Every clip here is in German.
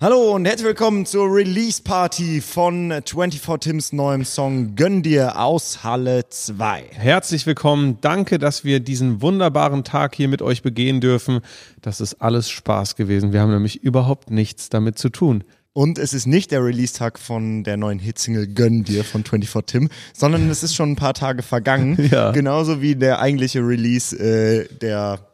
Hallo und herzlich willkommen zur Release Party von 24 Tims neuem Song Gönn dir aus Halle 2. Herzlich willkommen. Danke, dass wir diesen wunderbaren Tag hier mit euch begehen dürfen. Das ist alles Spaß gewesen. Wir haben nämlich überhaupt nichts damit zu tun. Und es ist nicht der Release-Tag von der neuen Hitsingle Gönn dir von 24 Tim, sondern es ist schon ein paar Tage vergangen. Ja. Genauso wie der eigentliche Release äh, der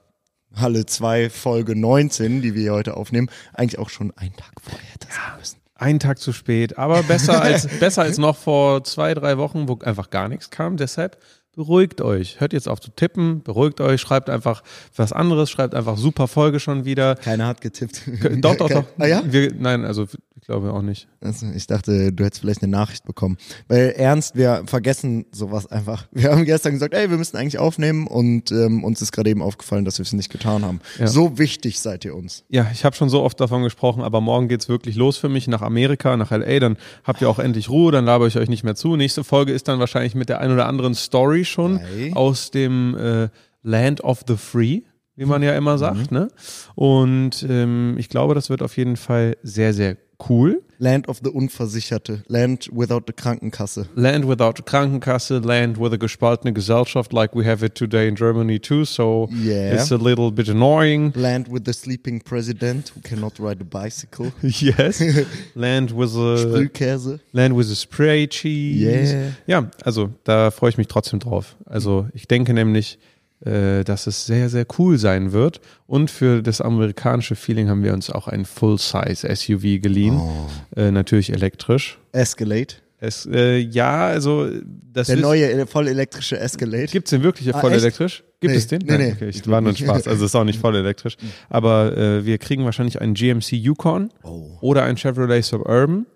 Halle 2 Folge 19, die wir hier heute aufnehmen, eigentlich auch schon einen Tag vorher hätte sein müssen. Einen Tag zu spät, aber besser als, besser als noch vor zwei, drei Wochen, wo einfach gar nichts kam. Deshalb beruhigt euch. Hört jetzt auf zu tippen, beruhigt euch, schreibt einfach was anderes, schreibt einfach super Folge schon wieder. Keiner hat getippt. Doch, doch, doch. Ah ja? Wir, nein, also ich glaube auch nicht. Also ich dachte, du hättest vielleicht eine Nachricht bekommen. Weil ernst, wir vergessen sowas einfach. Wir haben gestern gesagt, ey, wir müssen eigentlich aufnehmen und ähm, uns ist gerade eben aufgefallen, dass wir es nicht getan haben. Ja. So wichtig seid ihr uns. Ja, ich habe schon so oft davon gesprochen, aber morgen geht's wirklich los für mich nach Amerika, nach LA. Dann habt ihr auch endlich Ruhe, dann laber ich euch nicht mehr zu. Nächste Folge ist dann wahrscheinlich mit der ein oder anderen Story schon Hey. aus dem äh, Land of the Free, wie man ja immer sagt. Ne? Und ähm, ich glaube, das wird auf jeden Fall sehr, sehr cool. Land of the Unversicherte. Land without the Krankenkasse. Land without a Krankenkasse, land with a gespaltene Gesellschaft like we have it today in Germany too. So Yeah. it's a little bit annoying. Land with the sleeping president who cannot ride a bicycle. yes. Land with a Sprühkäse. Land with a Spray Cheese. Yeah. Ja, also da freue ich mich trotzdem drauf. Also ich denke nämlich, äh, dass es sehr, sehr cool sein wird. Und für das amerikanische Feeling haben wir uns auch ein Full-Size SUV geliehen. Oh. Äh, natürlich elektrisch. Escalade. Es, äh, ja, also das Der ist, neue voll elektrische Escalade. Gibt's den wirklich Ah, voll echt? elektrisch? Gibt Nee, es den? nee, Nein, nee. Okay, ich Ich war nur ein. Spaß. Also es ist auch nicht voll elektrisch. Aber äh, wir kriegen wahrscheinlich einen GMC Yukon Oh. oder ein Chevrolet Suburban.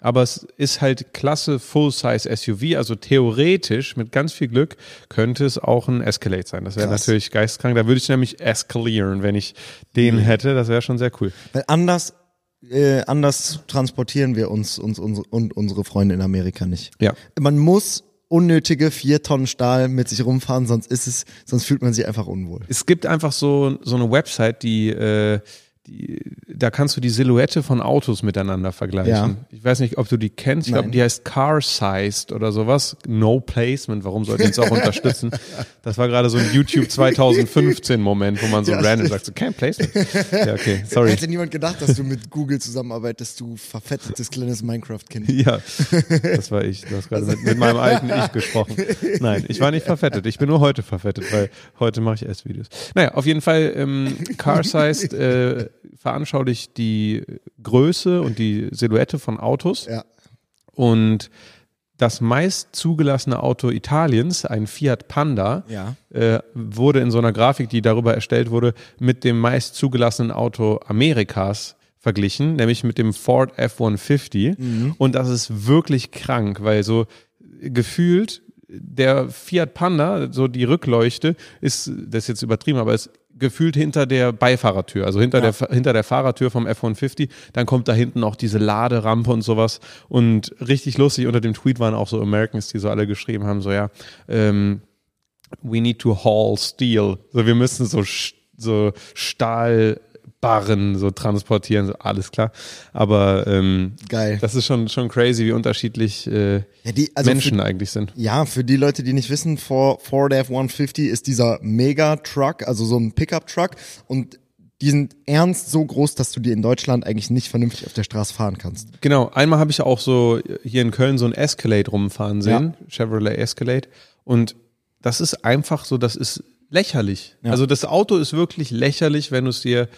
Aber es ist halt klasse Full-Size SUV. Also theoretisch, mit ganz viel Glück, könnte es auch ein Escalade sein. Das wäre natürlich geistkrank. Da würde ich nämlich eskalieren, wenn ich den hätte. Das wäre schon sehr cool. Weil anders, äh, anders transportieren wir uns, uns unsere, und unsere Freunde in Amerika nicht. Ja. Man muss unnötige vier Tonnen Stahl mit sich rumfahren, sonst ist es, sonst fühlt man sich einfach unwohl. Es gibt einfach so, so eine Website, die, äh, die, da kannst du die Silhouette von Autos miteinander vergleichen. Ja. Ich weiß nicht, ob du die kennst. Ich glaube, die heißt Car Sized oder sowas. No Placement. Warum sollten uns auch unterstützen? Das war gerade so ein YouTube 2015 Moment, wo man so Ja, random sagt, so kein Placement. Ja, okay, sorry. Hätte niemand gedacht, dass du mit Google zusammenarbeitest, du verfettetes kleines Minecraft-Kind. Ja, das war ich. Du hast gerade mit, mit meinem alten Ich gesprochen. Nein, ich war nicht verfettet. Ich bin nur heute verfettet, weil heute mache ich Essvideos. Naja, auf jeden Fall, ähm, Car Sized äh, veranschaulicht die Größe und die Silhouette von Autos. Ja. Und das meist zugelassene Auto Italiens, ein Fiat Panda, Ja. äh, wurde in so einer Grafik, die darüber erstellt wurde, mit dem meist zugelassenen Auto Amerikas verglichen, nämlich mit dem Ford F-150. Und das ist wirklich krank, weil so gefühlt der Fiat Panda, so die Rückleuchte, ist, das ist jetzt übertrieben, aber ist gefühlt hinter der Beifahrertür, also hinter, Ja. der, hinter der Fahrertür vom F-150. Dann kommt da hinten auch diese Laderampe und sowas. Und richtig lustig, unter dem Tweet waren auch so Americans, die so alle geschrieben haben, so ja, ähm, we need to haul steel. So, wir müssen so, so Stahlbarren so transportieren, so, alles klar. Aber ähm, Geil. das ist schon, schon crazy, wie unterschiedlich äh, Ja, die, also Menschen für, eigentlich sind. ja, für die Leute, die nicht wissen, For- Ford F-150 ist dieser Mega-Truck, also so ein Pickup-Truck und die sind ernst so groß, dass du die in Deutschland eigentlich nicht vernünftig auf der Straße fahren kannst. Genau, einmal habe ich auch so hier in Köln so ein Escalade rumfahren sehen, Chevrolet Escalade. Und das ist einfach so, das ist lächerlich. Ja. Also das Auto ist wirklich lächerlich, wenn du es dir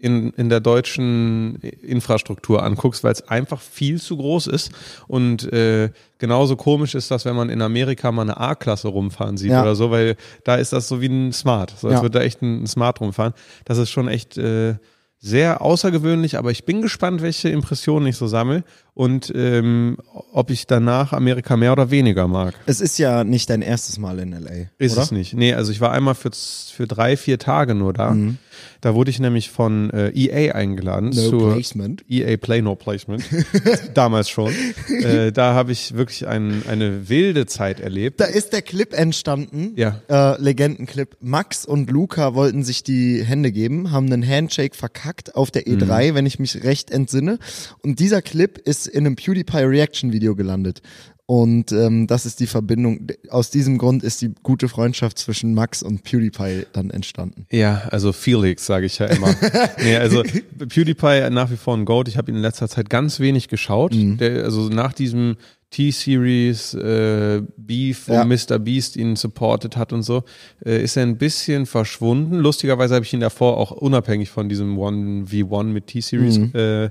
in, in der deutschen Infrastruktur anguckst, weil es einfach viel zu groß ist. Und äh, genauso komisch ist das, wenn man in Amerika mal eine A-Klasse rumfahren sieht Ja. oder so, weil da ist das so wie ein Smart. So als Ja. würde da echt ein Smart rumfahren. Das ist schon echt äh, sehr außergewöhnlich, aber ich bin gespannt, welche Impressionen ich so sammle. und ähm, ob ich danach Amerika mehr oder weniger mag. Es ist ja nicht dein erstes Mal in LA. Ist oder? es nicht. Nee, also ich war einmal für, für drei, vier Tage nur da. Mhm. Da wurde ich nämlich von äh, EA eingeladen. No zur placement. EA Play No Placement. Damals schon. Äh, da habe ich wirklich ein, eine wilde Zeit erlebt. Da ist der Clip entstanden. Ja. Äh, Legendenclip. Max und Luca wollten sich die Hände geben, haben einen Handshake verkackt auf der E3, wenn ich mich recht entsinne. Und dieser Clip ist in einem PewDiePie Reaction Video gelandet. Und ähm, das ist die Verbindung. Aus diesem Grund ist die gute Freundschaft zwischen Max und PewDiePie dann entstanden. Ja, also Felix, sage ich ja immer. nee, also PewDiePie nach wie vor ein Goat. Ich habe ihn in letzter Zeit ganz wenig geschaut. Der, also nach diesem T-Series äh, Beef, wo Ja. Mr. Beast ihn supported hat und so, äh, ist er ein bisschen verschwunden. Lustigerweise habe ich ihn davor auch unabhängig von diesem 1v1 mit T-Series äh,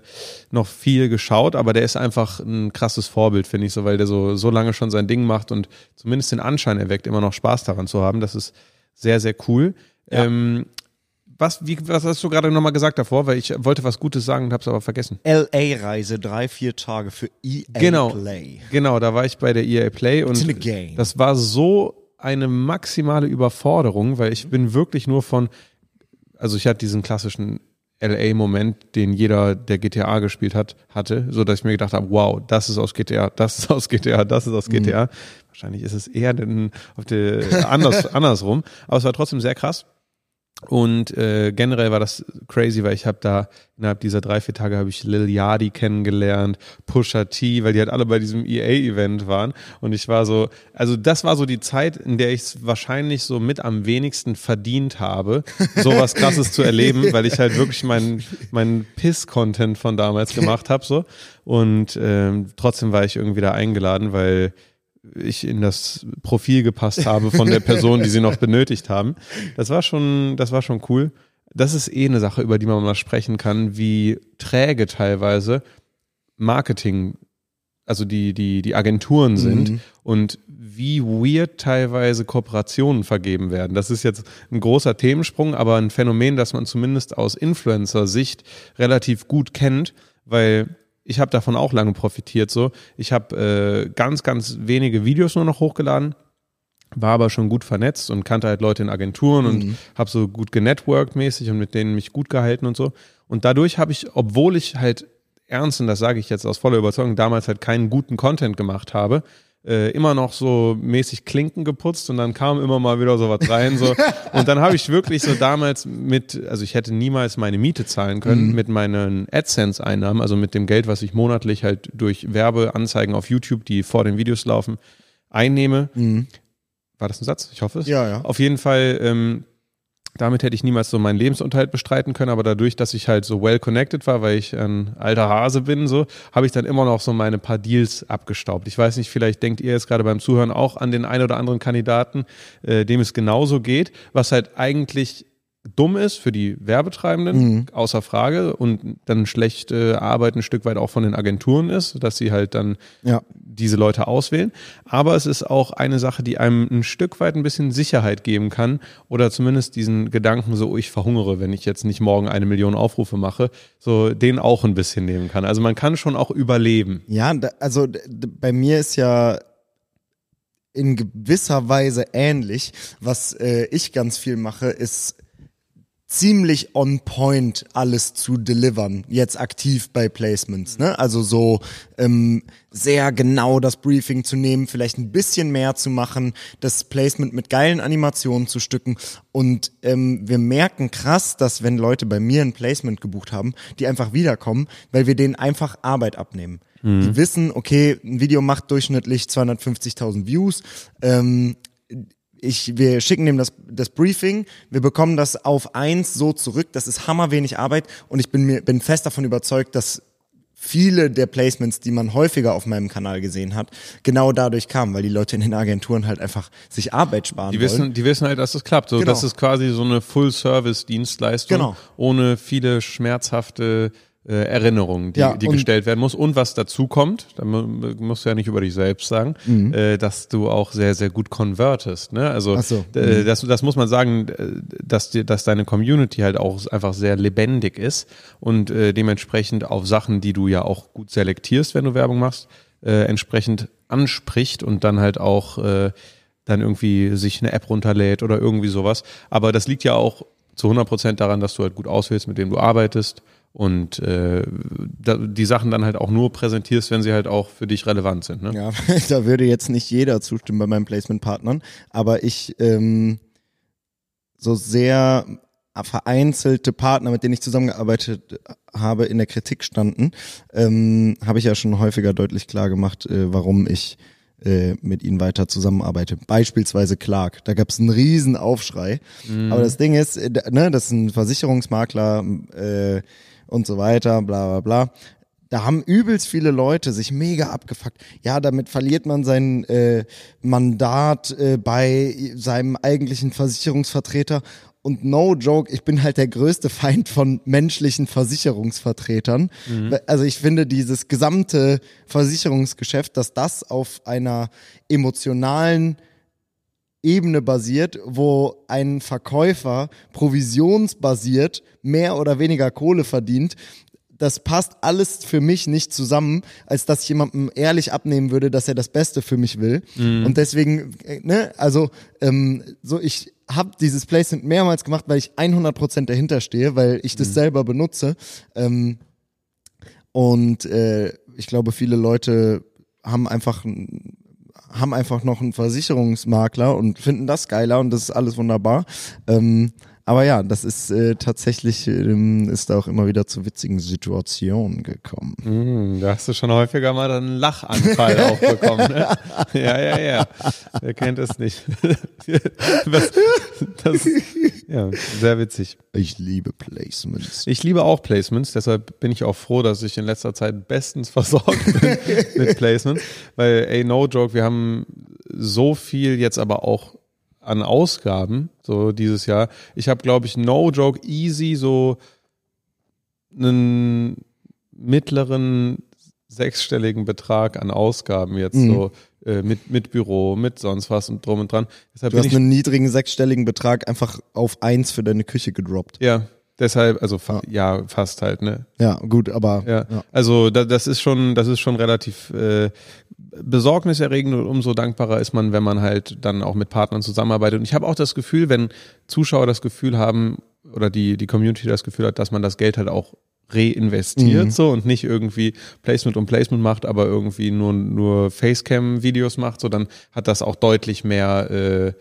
noch viel geschaut, aber der ist einfach ein krasses Vorbild, finde ich so, weil der so, so lange schon sein Ding macht und zumindest den Anschein erweckt, immer noch Spaß daran zu haben. Das ist sehr, sehr cool. Ähm, was, wie, was hast du gerade nochmal gesagt davor? Weil ich wollte was Gutes sagen und habe es aber vergessen. LA-Reise, drei, vier Tage für EA Genau. Play. Genau, da war ich bei der EA Play und das war so eine maximale Überforderung, weil ich bin wirklich nur von, also ich hatte diesen klassischen LA-Moment, den jeder, der GTA gespielt hat, hatte, so dass ich mir gedacht habe, wow, das ist aus GTA, das ist aus GTA, das ist aus GTA. Wahrscheinlich ist es eher denn auf der, anders, andersrum, aber es war trotzdem sehr krass. Und äh, generell war das crazy, weil ich habe da innerhalb dieser drei, vier Tage habe ich Lil Yadi kennengelernt, Pusha T, weil die halt alle bei diesem EA-Event waren. Und ich war so, also das war so die Zeit, in der ich es wahrscheinlich so mit am wenigsten verdient habe, sowas krasses zu erleben, weil ich halt wirklich meinen mein Piss-Content von damals gemacht habe. So. Und ähm, trotzdem war ich irgendwie da eingeladen, weil ich in das Profil gepasst habe von der Person, die sie noch benötigt haben. Das war schon, das war schon cool. Das ist eh eine Sache, über die man mal sprechen kann, wie träge teilweise Marketing, also die, die, die Agenturen sind und wie weird teilweise Kooperationen vergeben werden. Das ist jetzt ein großer Themensprung, aber ein Phänomen, das man zumindest aus Influencer-Sicht relativ gut kennt, weil ich habe davon auch lange profitiert. So, ich habe äh, ganz, ganz wenige Videos nur noch hochgeladen, war aber schon gut vernetzt und kannte halt Leute in Agenturen und habe so gut genetworked mäßig und mit denen mich gut gehalten und so. Und dadurch habe ich, obwohl ich halt ernst, und das sage ich jetzt aus voller Überzeugung, damals halt keinen guten Content gemacht habe, äh, immer noch so mäßig Klinken geputzt und dann kam immer mal wieder so was rein. So. Und dann habe ich wirklich so damals mit, also ich hätte niemals meine Miete zahlen können mit meinen AdSense-Einnahmen, also mit dem Geld, was ich monatlich halt durch Werbeanzeigen auf YouTube, die vor den Videos laufen, einnehme. War das ein Satz? Ich hoffe es. Ja, ja. Auf jeden Fall, ähm, damit hätte ich niemals so meinen Lebensunterhalt bestreiten können, aber dadurch, dass ich halt so well connected war, weil ich ein alter Hase bin, so, habe ich dann immer noch so meine paar Deals abgestaubt. Ich weiß nicht, vielleicht denkt ihr jetzt gerade beim Zuhören auch an den einen oder anderen Kandidaten, äh, dem es genauso geht, was halt eigentlich dumm ist für die Werbetreibenden, außer Frage, und dann schlechte Arbeit ein Stück weit auch von den Agenturen ist, dass sie halt dann Ja. diese Leute auswählen. Aber es ist auch eine Sache, die einem ein Stück weit ein bisschen Sicherheit geben kann oder zumindest diesen Gedanken so, oh, ich verhungere, wenn ich jetzt nicht morgen eine Million Aufrufe mache, so den auch ein bisschen nehmen kann. Also man kann schon auch überleben. Ja, also bei mir ist ja in gewisser Weise ähnlich. Was äh, ich ganz viel mache, ist ziemlich on point alles zu delivern, jetzt aktiv bei Placements. Ne? Also so ähm, sehr genau das Briefing zu nehmen, vielleicht ein bisschen mehr zu machen, das Placement mit geilen Animationen zu stücken. Und ähm, wir merken krass, dass wenn Leute bei mir ein Placement gebucht haben, die einfach wiederkommen, weil wir denen einfach Arbeit abnehmen. Die wissen, okay, ein Video macht durchschnittlich 250.000 Views. Ähm, ich, wir schicken dem das, das Briefing, wir bekommen das auf eins so zurück, das ist hammerwenig Arbeit und ich bin mir, bin fest davon überzeugt, dass viele der Placements, die man häufiger auf meinem Kanal gesehen hat, genau dadurch kamen, weil die Leute in den Agenturen halt einfach sich Arbeit sparen Die wollen. wissen, die wissen halt, dass es klappt. So, Genau. Das ist quasi so eine Full-Service-Dienstleistung Genau. ohne viele schmerzhafte äh, Erinnerung, die, Ja, die gestellt werden muss. Und was dazu kommt, da mu- musst du ja nicht über dich selbst sagen, Mhm. äh, dass du auch sehr, sehr gut convertest. Ne? Also so. äh, das, das muss man sagen, äh, dass, dir, dass deine Community halt auch einfach sehr lebendig ist und äh, dementsprechend auf Sachen, die du ja auch gut selektierst, wenn du Werbung machst, äh, entsprechend anspricht und dann halt auch äh, dann irgendwie sich eine App runterlädt oder irgendwie sowas. Aber das liegt ja auch zu 100 Prozent daran, dass du halt gut auswählst, mit wem du arbeitest und äh, die Sachen dann halt auch nur präsentierst, wenn sie halt auch für dich relevant sind. Ne? Ja, da würde jetzt nicht jeder zustimmen bei meinen Placement-Partnern, aber ich ähm, so sehr vereinzelte Partner, mit denen ich zusammengearbeitet habe, in der Kritik standen, ähm, habe ich ja schon häufiger deutlich klar gemacht, äh, warum ich äh, mit ihnen weiter zusammenarbeite. Beispielsweise Clark. Da gab es einen riesen Aufschrei. Aber das Ding ist, äh, ne, das ist ein Versicherungsmakler äh, und so weiter, bla bla bla da haben übelst viele Leute sich mega abgefuckt. Ja, damit verliert man sein äh, Mandat äh, bei seinem eigentlichen Versicherungsvertreter. Und no joke, ich bin halt der größte Feind von menschlichen Versicherungsvertretern. Also ich finde dieses gesamte Versicherungsgeschäft, dass das auf einer emotionalen Ebene basiert, wo ein Verkäufer provisionsbasiert mehr oder weniger Kohle verdient, das passt alles für mich nicht zusammen, als dass ich jemandem ehrlich abnehmen würde, dass er das Beste für mich will. Und deswegen, äh, ne, also ähm, so ich habe dieses Placement mehrmals gemacht, weil ich 100% dahinter stehe, weil ich das selber benutze. Ähm, und äh, ich glaube, viele Leute haben einfach haben einfach noch einen Versicherungsmakler und finden das geiler und das ist alles wunderbar. Ähm, aber ja, das ist äh, tatsächlich, ähm, ist da auch immer wieder zu witzigen Situationen gekommen. Hm, da hast du schon häufiger mal einen Lachanfall auch bekommen. Ne? Ja, ja, ja. Wer kennt es nicht? Das, das, ja, sehr witzig. Ich liebe Placements. Ich liebe auch Placements, deshalb bin ich auch froh, dass ich in letzter Zeit bestens versorgt bin mit Placements. Weil, ey, no joke, wir haben so viel jetzt aber auch an Ausgaben, so dieses Jahr. Ich habe, glaube ich, no joke, easy so einen mittleren sechsstelligen Betrag an Ausgaben jetzt Mhm. so äh, mit, mit Büro, mit sonst was und drum und dran. Deshalb Du hast einen niedrigen sechsstelligen Betrag einfach auf eins für deine Küche gedroppt. ja, deshalb, also fa ja, fast halt, ne? Ja, gut, aber Ja, ja. also da, das ist schon, das ist schon relativ äh, besorgniserregend und umso dankbarer ist man, wenn man halt dann auch mit Partnern zusammenarbeitet. Und ich habe auch das Gefühl, wenn Zuschauer das Gefühl haben oder die die Community das Gefühl hat, dass man das Geld halt auch reinvestiert Mhm. so und nicht irgendwie Placement und Placement macht, aber irgendwie nur nur Facecam-Videos macht, so dann hat das auch deutlich mehr äh,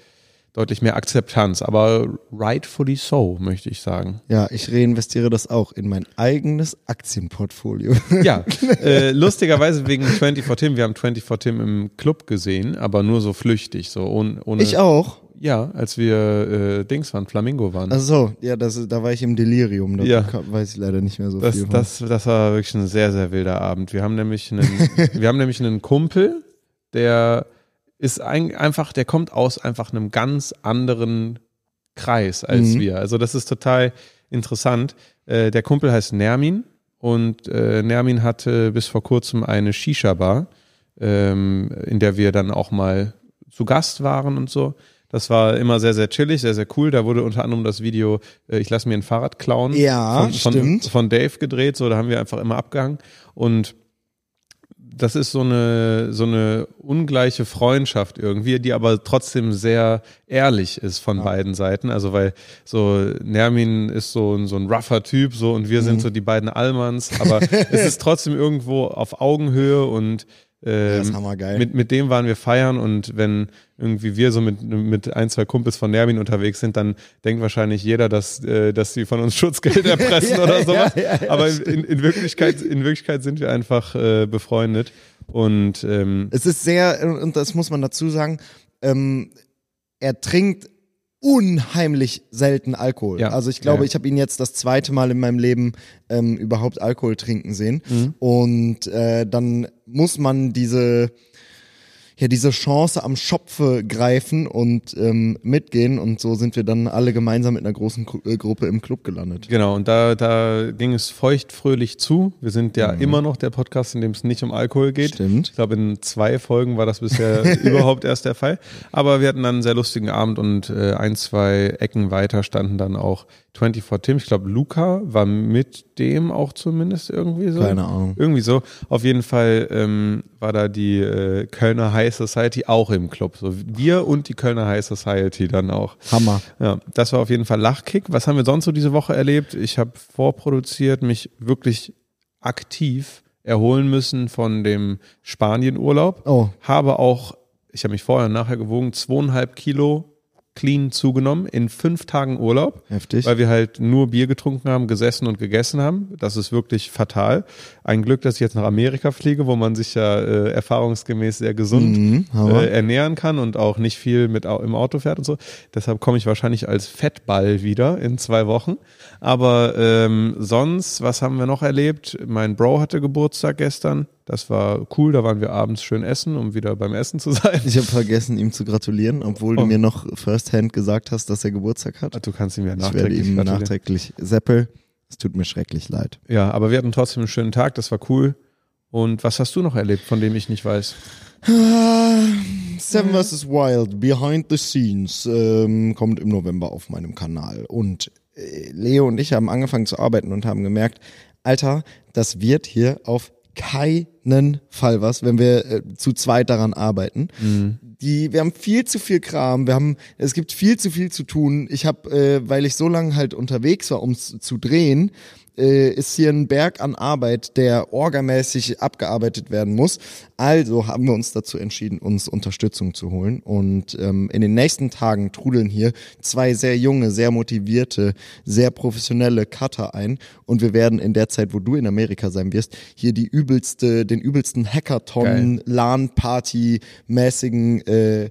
deutlich mehr Akzeptanz. Aber rightfully so, möchte ich sagen. ja, ich reinvestiere das auch in mein eigenes Aktienportfolio. Ja, äh, lustigerweise wegen 24 Tim. Wir haben 24 Tim im Club gesehen, aber nur so flüchtig, so ohne. ohne Ich auch. Ja, als wir äh, Dings waren, Flamingo waren. Ach so, ja, das, da war ich im Delirium. Da Ja. weiß ich leider nicht mehr so das, viel. von. das, das war wirklich ein sehr, sehr wilder Abend. Wir haben nämlich einen, wir haben nämlich einen Kumpel, der ist ein, einfach, der kommt aus einfach einem ganz anderen Kreis als Mhm. wir. Also das ist total interessant. Äh, der Kumpel heißt Nermin und äh, Nermin hatte bis vor kurzem eine Shisha-Bar, ähm, in der wir dann auch mal zu Gast waren und so. Das war immer sehr, sehr chillig, sehr, sehr cool. Da wurde unter anderem das Video äh, Ich lass mir ein Fahrrad klauen Ja, von, von, von Dave gedreht. So, da haben wir einfach immer abgehangen. Und das ist so eine, so eine ungleiche Freundschaft irgendwie, die aber trotzdem sehr ehrlich ist von beiden Seiten. Also weil so Nermin ist so ein, so ein rougher Typ so und wir Mhm. sind so die beiden Allmanns, aber es ist trotzdem irgendwo auf Augenhöhe und ähm, mit, mit dem waren wir feiern und wenn irgendwie wir so mit, mit ein, zwei Kumpels von Nermin unterwegs sind, dann denkt wahrscheinlich jeder, dass, äh, dass sie von uns Schutzgeld erpressen Ja, oder sowas. ja, ja, Aber in, in, Wirklichkeit, in Wirklichkeit sind wir einfach äh, befreundet. Und ähm, Es ist sehr, und das muss man dazu sagen, ähm, er trinkt unheimlich selten Alkohol. Ja. Also ich glaube, Ja. ich habe ihn jetzt das zweite Mal in meinem Leben ähm, überhaupt Alkohol trinken sehen. Mhm. Und äh, dann muss man diese ja diese Chance am Schopfe greifen und ähm, mitgehen und so sind wir dann alle gemeinsam mit einer großen Gru äh, Gruppe im Club gelandet. Genau, und da, da ging es feuchtfröhlich zu. Wir sind ja immer noch der Podcast, in dem es nicht um Alkohol geht. Stimmt. Ich glaube, in zwei Folgen war das bisher überhaupt erst der Fall. Aber wir hatten dann einen sehr lustigen Abend und äh, ein, zwei Ecken weiter standen dann auch 24 Tim. Ich glaube, Luca war mit dem auch zumindest irgendwie so. Keine Ahnung. Irgendwie so. Auf jeden Fall ähm, war da die äh, Kölner High Society auch im Club. So wir und die Kölner High Society dann auch. Hammer. Ja, das war auf jeden Fall Lachkick. Was haben wir sonst so diese Woche erlebt? Ich habe vorproduziert, mich wirklich aktiv erholen müssen von dem Spanienurlaub. Oh. Habe auch, ich habe mich vorher und nachher gewogen, zweieinhalb Kilo clean zugenommen in fünf Tagen Urlaub. Heftig. Weil wir halt nur Bier getrunken haben, gesessen und gegessen haben. Das ist wirklich fatal. Ein Glück, dass ich jetzt nach Amerika fliege, wo man sich ja äh, erfahrungsgemäß sehr gesund Mhm, äh, ernähren kann und auch nicht viel mit im Auto fährt und so. Deshalb komme ich wahrscheinlich als Fettball wieder in zwei Wochen. Aber ähm, sonst, was haben wir noch erlebt? Mein Bro hatte Geburtstag gestern. Das war cool. Da waren wir abends schön essen, um wieder beim Essen zu sein. Ich habe vergessen, ihm zu gratulieren, obwohl du Oh. mir noch firsthand gesagt hast, dass er Geburtstag hat. Du kannst ihm ja Ich werde nachträglich ihm nachträglich Seppel. Es tut mir schrecklich leid. Ja, aber wir hatten trotzdem einen schönen Tag. Das war cool. Und was hast du noch erlebt, von dem ich nicht weiß? Seven vs. Wild, Behind the Scenes, ähm, kommt im November auf meinem Kanal. Und äh, Leo und ich haben angefangen zu arbeiten und haben gemerkt, Alter, das wird hier auf keinen Fall was, wenn wir äh, zu zweit daran arbeiten. Die, wir haben viel zu viel Kram, wir haben, es gibt viel zu viel zu tun. Ich habe, äh, weil ich so lange halt unterwegs war, um zu drehen, äh, ist hier ein Berg an Arbeit, der orgamäßig abgearbeitet werden muss. Also haben wir uns dazu entschieden, uns Unterstützung zu holen. Und ähm, in den nächsten Tagen trudeln hier zwei sehr junge, sehr motivierte, sehr professionelle Cutter ein. Und wir werden in der Zeit, wo du in Amerika sein wirst, hier die übelste, den übelsten Hackathon, LAN-Party-mäßigen äh,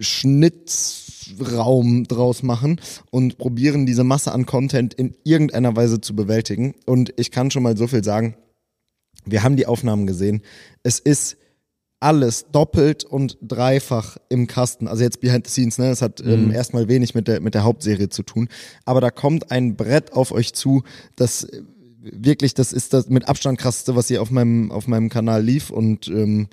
Schnittraum draus machen und probieren diese Masse an Content in irgendeiner Weise zu bewältigen. Und ich kann schon mal so viel sagen, wir haben die Aufnahmen gesehen. Es ist alles doppelt und dreifach im Kasten. Also jetzt behind the scenes, ne? Es hat ähm, erstmal wenig mit der, mit der Hauptserie zu tun. Aber da kommt ein Brett auf euch zu, das äh, wirklich, das ist das mit Abstand krasseste, was hier auf meinem, auf meinem Kanal lief und ähm,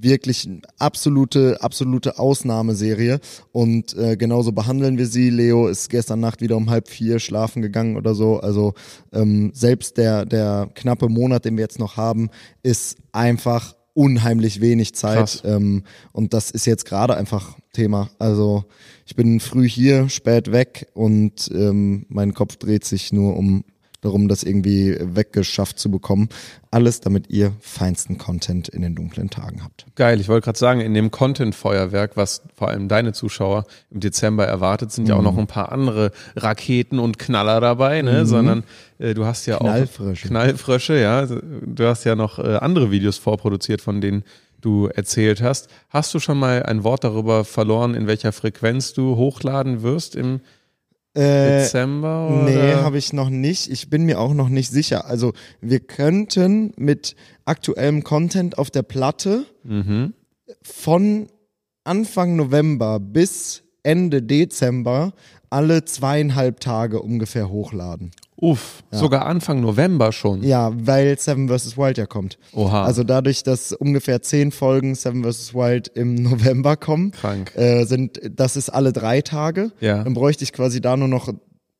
wirklich absolute, absolute Ausnahmeserie. Und äh, genauso behandeln wir sie. Leo ist gestern Nacht wieder um halb vier schlafen gegangen oder so. Also ähm, selbst der, der knappe Monat, den wir jetzt noch haben, ist einfach unheimlich wenig Zeit. Ähm, und das ist jetzt gerade einfach Thema. Also ich bin früh hier, spät weg und ähm, mein Kopf dreht sich nur um darum, das irgendwie weggeschafft zu bekommen. Alles, damit ihr feinsten Content in den dunklen Tagen habt. Geil, ich wollte gerade sagen, in dem Content-Feuerwerk, was vor allem deine Zuschauer im Dezember erwartet, sind ja auch noch ein paar andere Raketen und Knaller dabei, ne? Sondern äh, du hast ja Knallfrösche. auch Knallfrösche, ja. Du hast ja noch äh, andere Videos vorproduziert, von denen du erzählt hast. Hast du schon mal ein Wort darüber verloren, in welcher Frequenz du hochladen wirst im Äh, Dezember? Oder? Nee, habe ich noch nicht. Ich bin mir auch noch nicht sicher. Also wir könnten mit aktuellem Content auf der Platte Mhm. von Anfang November bis Ende Dezember alle zweieinhalb Tage ungefähr hochladen. Uff, sogar Anfang November schon. Ja, weil Seven vs. Wild ja kommt. Oha. Also dadurch, dass ungefähr zehn Folgen Seven vs. Wild im November kommen, Krank. äh, sind, das ist alle drei Tage. Ja. Dann bräuchte ich quasi da nur noch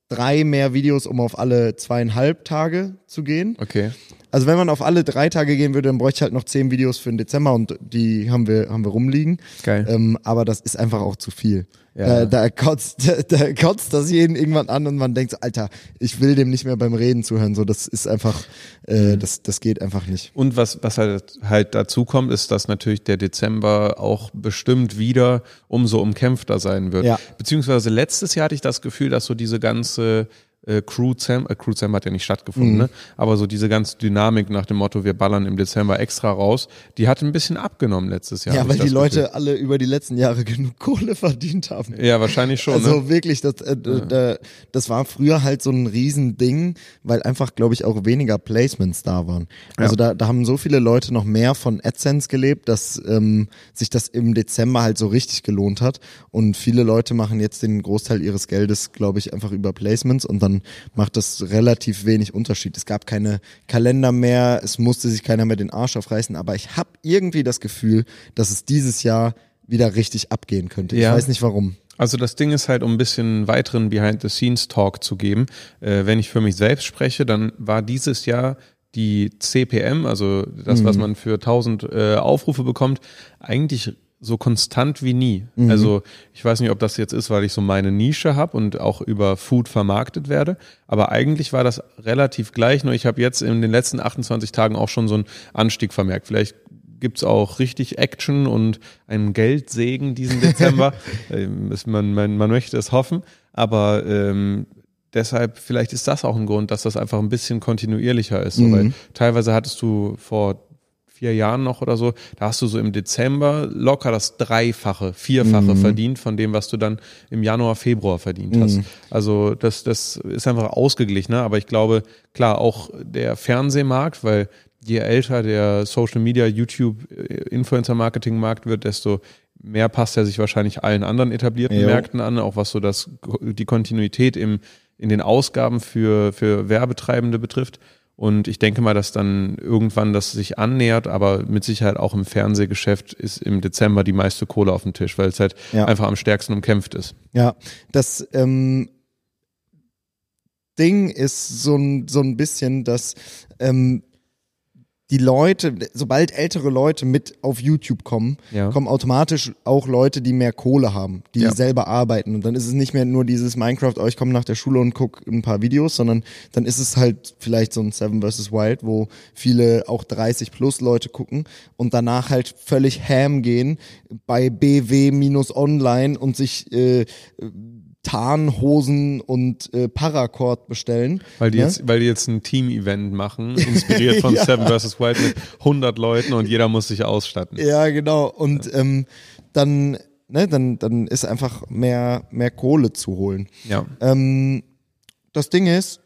drei mehr Videos, um auf alle zweieinhalb Tage zu gehen. Okay. Also wenn man auf alle drei Tage gehen würde, dann bräuchte ich halt noch zehn Videos für den Dezember und die haben wir, haben wir rumliegen. Geil. Ähm, aber das ist einfach auch zu viel. Ja. Da, da, kotzt, da, da kotzt das jeden irgendwann an und man denkt so, Alter, ich will dem nicht mehr beim Reden zuhören. So, das ist einfach, Mhm. äh, das, das geht einfach nicht. Und was, was halt, halt dazu kommt, ist, dass natürlich der Dezember auch bestimmt wieder umso umkämpfter sein wird. Ja. Beziehungsweise letztes Jahr hatte ich das Gefühl, dass so diese ganze äh, Crew Sam, äh, Crew Sam hat ja nicht stattgefunden, Mhm. ne? aber so diese ganze Dynamik nach dem Motto, wir ballern im Dezember extra raus, die hat ein bisschen abgenommen letztes Jahr. Ja, weil die Leute Gefühl. alle über die letzten Jahre genug Kohle verdient haben. Ja, wahrscheinlich schon, Also ne? wirklich, das, äh, da, das war früher halt so ein Riesending, weil einfach, glaube ich, auch weniger Placements da waren. Also da, da haben so viele Leute noch mehr von AdSense gelebt, dass ähm, sich das im Dezember halt so richtig gelohnt hat. Und viele Leute machen jetzt den Großteil ihres Geldes, glaube ich, einfach über Placements und dann macht das relativ wenig Unterschied. Es gab keine Kalender mehr, es musste sich keiner mehr den Arsch aufreißen, aber ich habe irgendwie das Gefühl, dass es dieses Jahr wieder richtig abgehen könnte. Ich Ja. weiß nicht warum. Also das Ding ist halt, um ein bisschen weiteren Behind-the-Scenes-Talk zu geben. Äh, wenn ich für mich selbst spreche, dann war dieses Jahr die CPM, also das, was man für 1000 äh, Aufrufe bekommt, eigentlich so konstant wie nie. Also ich weiß nicht, ob das jetzt ist, weil ich so meine Nische habe und auch über Food vermarktet werde, aber eigentlich war das relativ gleich, nur ich habe jetzt in den letzten 28 Tagen auch schon so einen Anstieg vermerkt. Vielleicht gibt's auch richtig Action und einen Geldsegen diesen Dezember. Ähm, man, man, man möchte es hoffen, aber ähm, deshalb, vielleicht ist das auch ein Grund, dass das einfach ein bisschen kontinuierlicher ist. So, weil teilweise hattest du vor vier Jahren noch oder so, da hast du so im Dezember locker das Dreifache, Vierfache verdient von dem, was du dann im Januar, Februar verdient hast. Also das, das ist einfach ausgeglichener, aber ich glaube, klar, auch der Fernsehmarkt, weil je älter der Social Media, YouTube, äh, Influencer-Marketing-Markt wird, desto mehr passt er sich wahrscheinlich allen anderen etablierten Jo. Märkten an, auch was so das, die Kontinuität im, in den Ausgaben für, für Werbetreibende betrifft. Und ich denke mal, dass dann irgendwann das sich annähert, aber mit Sicherheit auch im Fernsehgeschäft ist im Dezember die meiste Kohle auf dem Tisch, weil es halt Ja. einfach am stärksten umkämpft ist. Ja, das ähm, Ding ist so ein, so ein bisschen, dass ähm, die Leute, sobald ältere Leute mit auf YouTube kommen, Ja. kommen automatisch auch Leute, die mehr Kohle haben, die Ja. selber arbeiten. Und dann ist es nicht mehr nur dieses Minecraft, oh, ich komme nach der Schule und guck ein paar Videos, sondern dann ist es halt vielleicht so ein Seven vs. Wild, wo viele auch 30 plus Leute gucken und danach halt völlig ham gehen bei BW-Online und sich äh, Tarnhosen und äh, Paracord bestellen. Weil die, Ne? jetzt, weil die jetzt ein Team-Event machen, inspiriert von Ja. Seven vs. Wild mit 100 Leuten und jeder muss sich ausstatten. Ja, genau. Und ähm, dann, ne, dann, dann ist einfach mehr, mehr Kohle zu holen. Ja. Ähm, das Ding ist,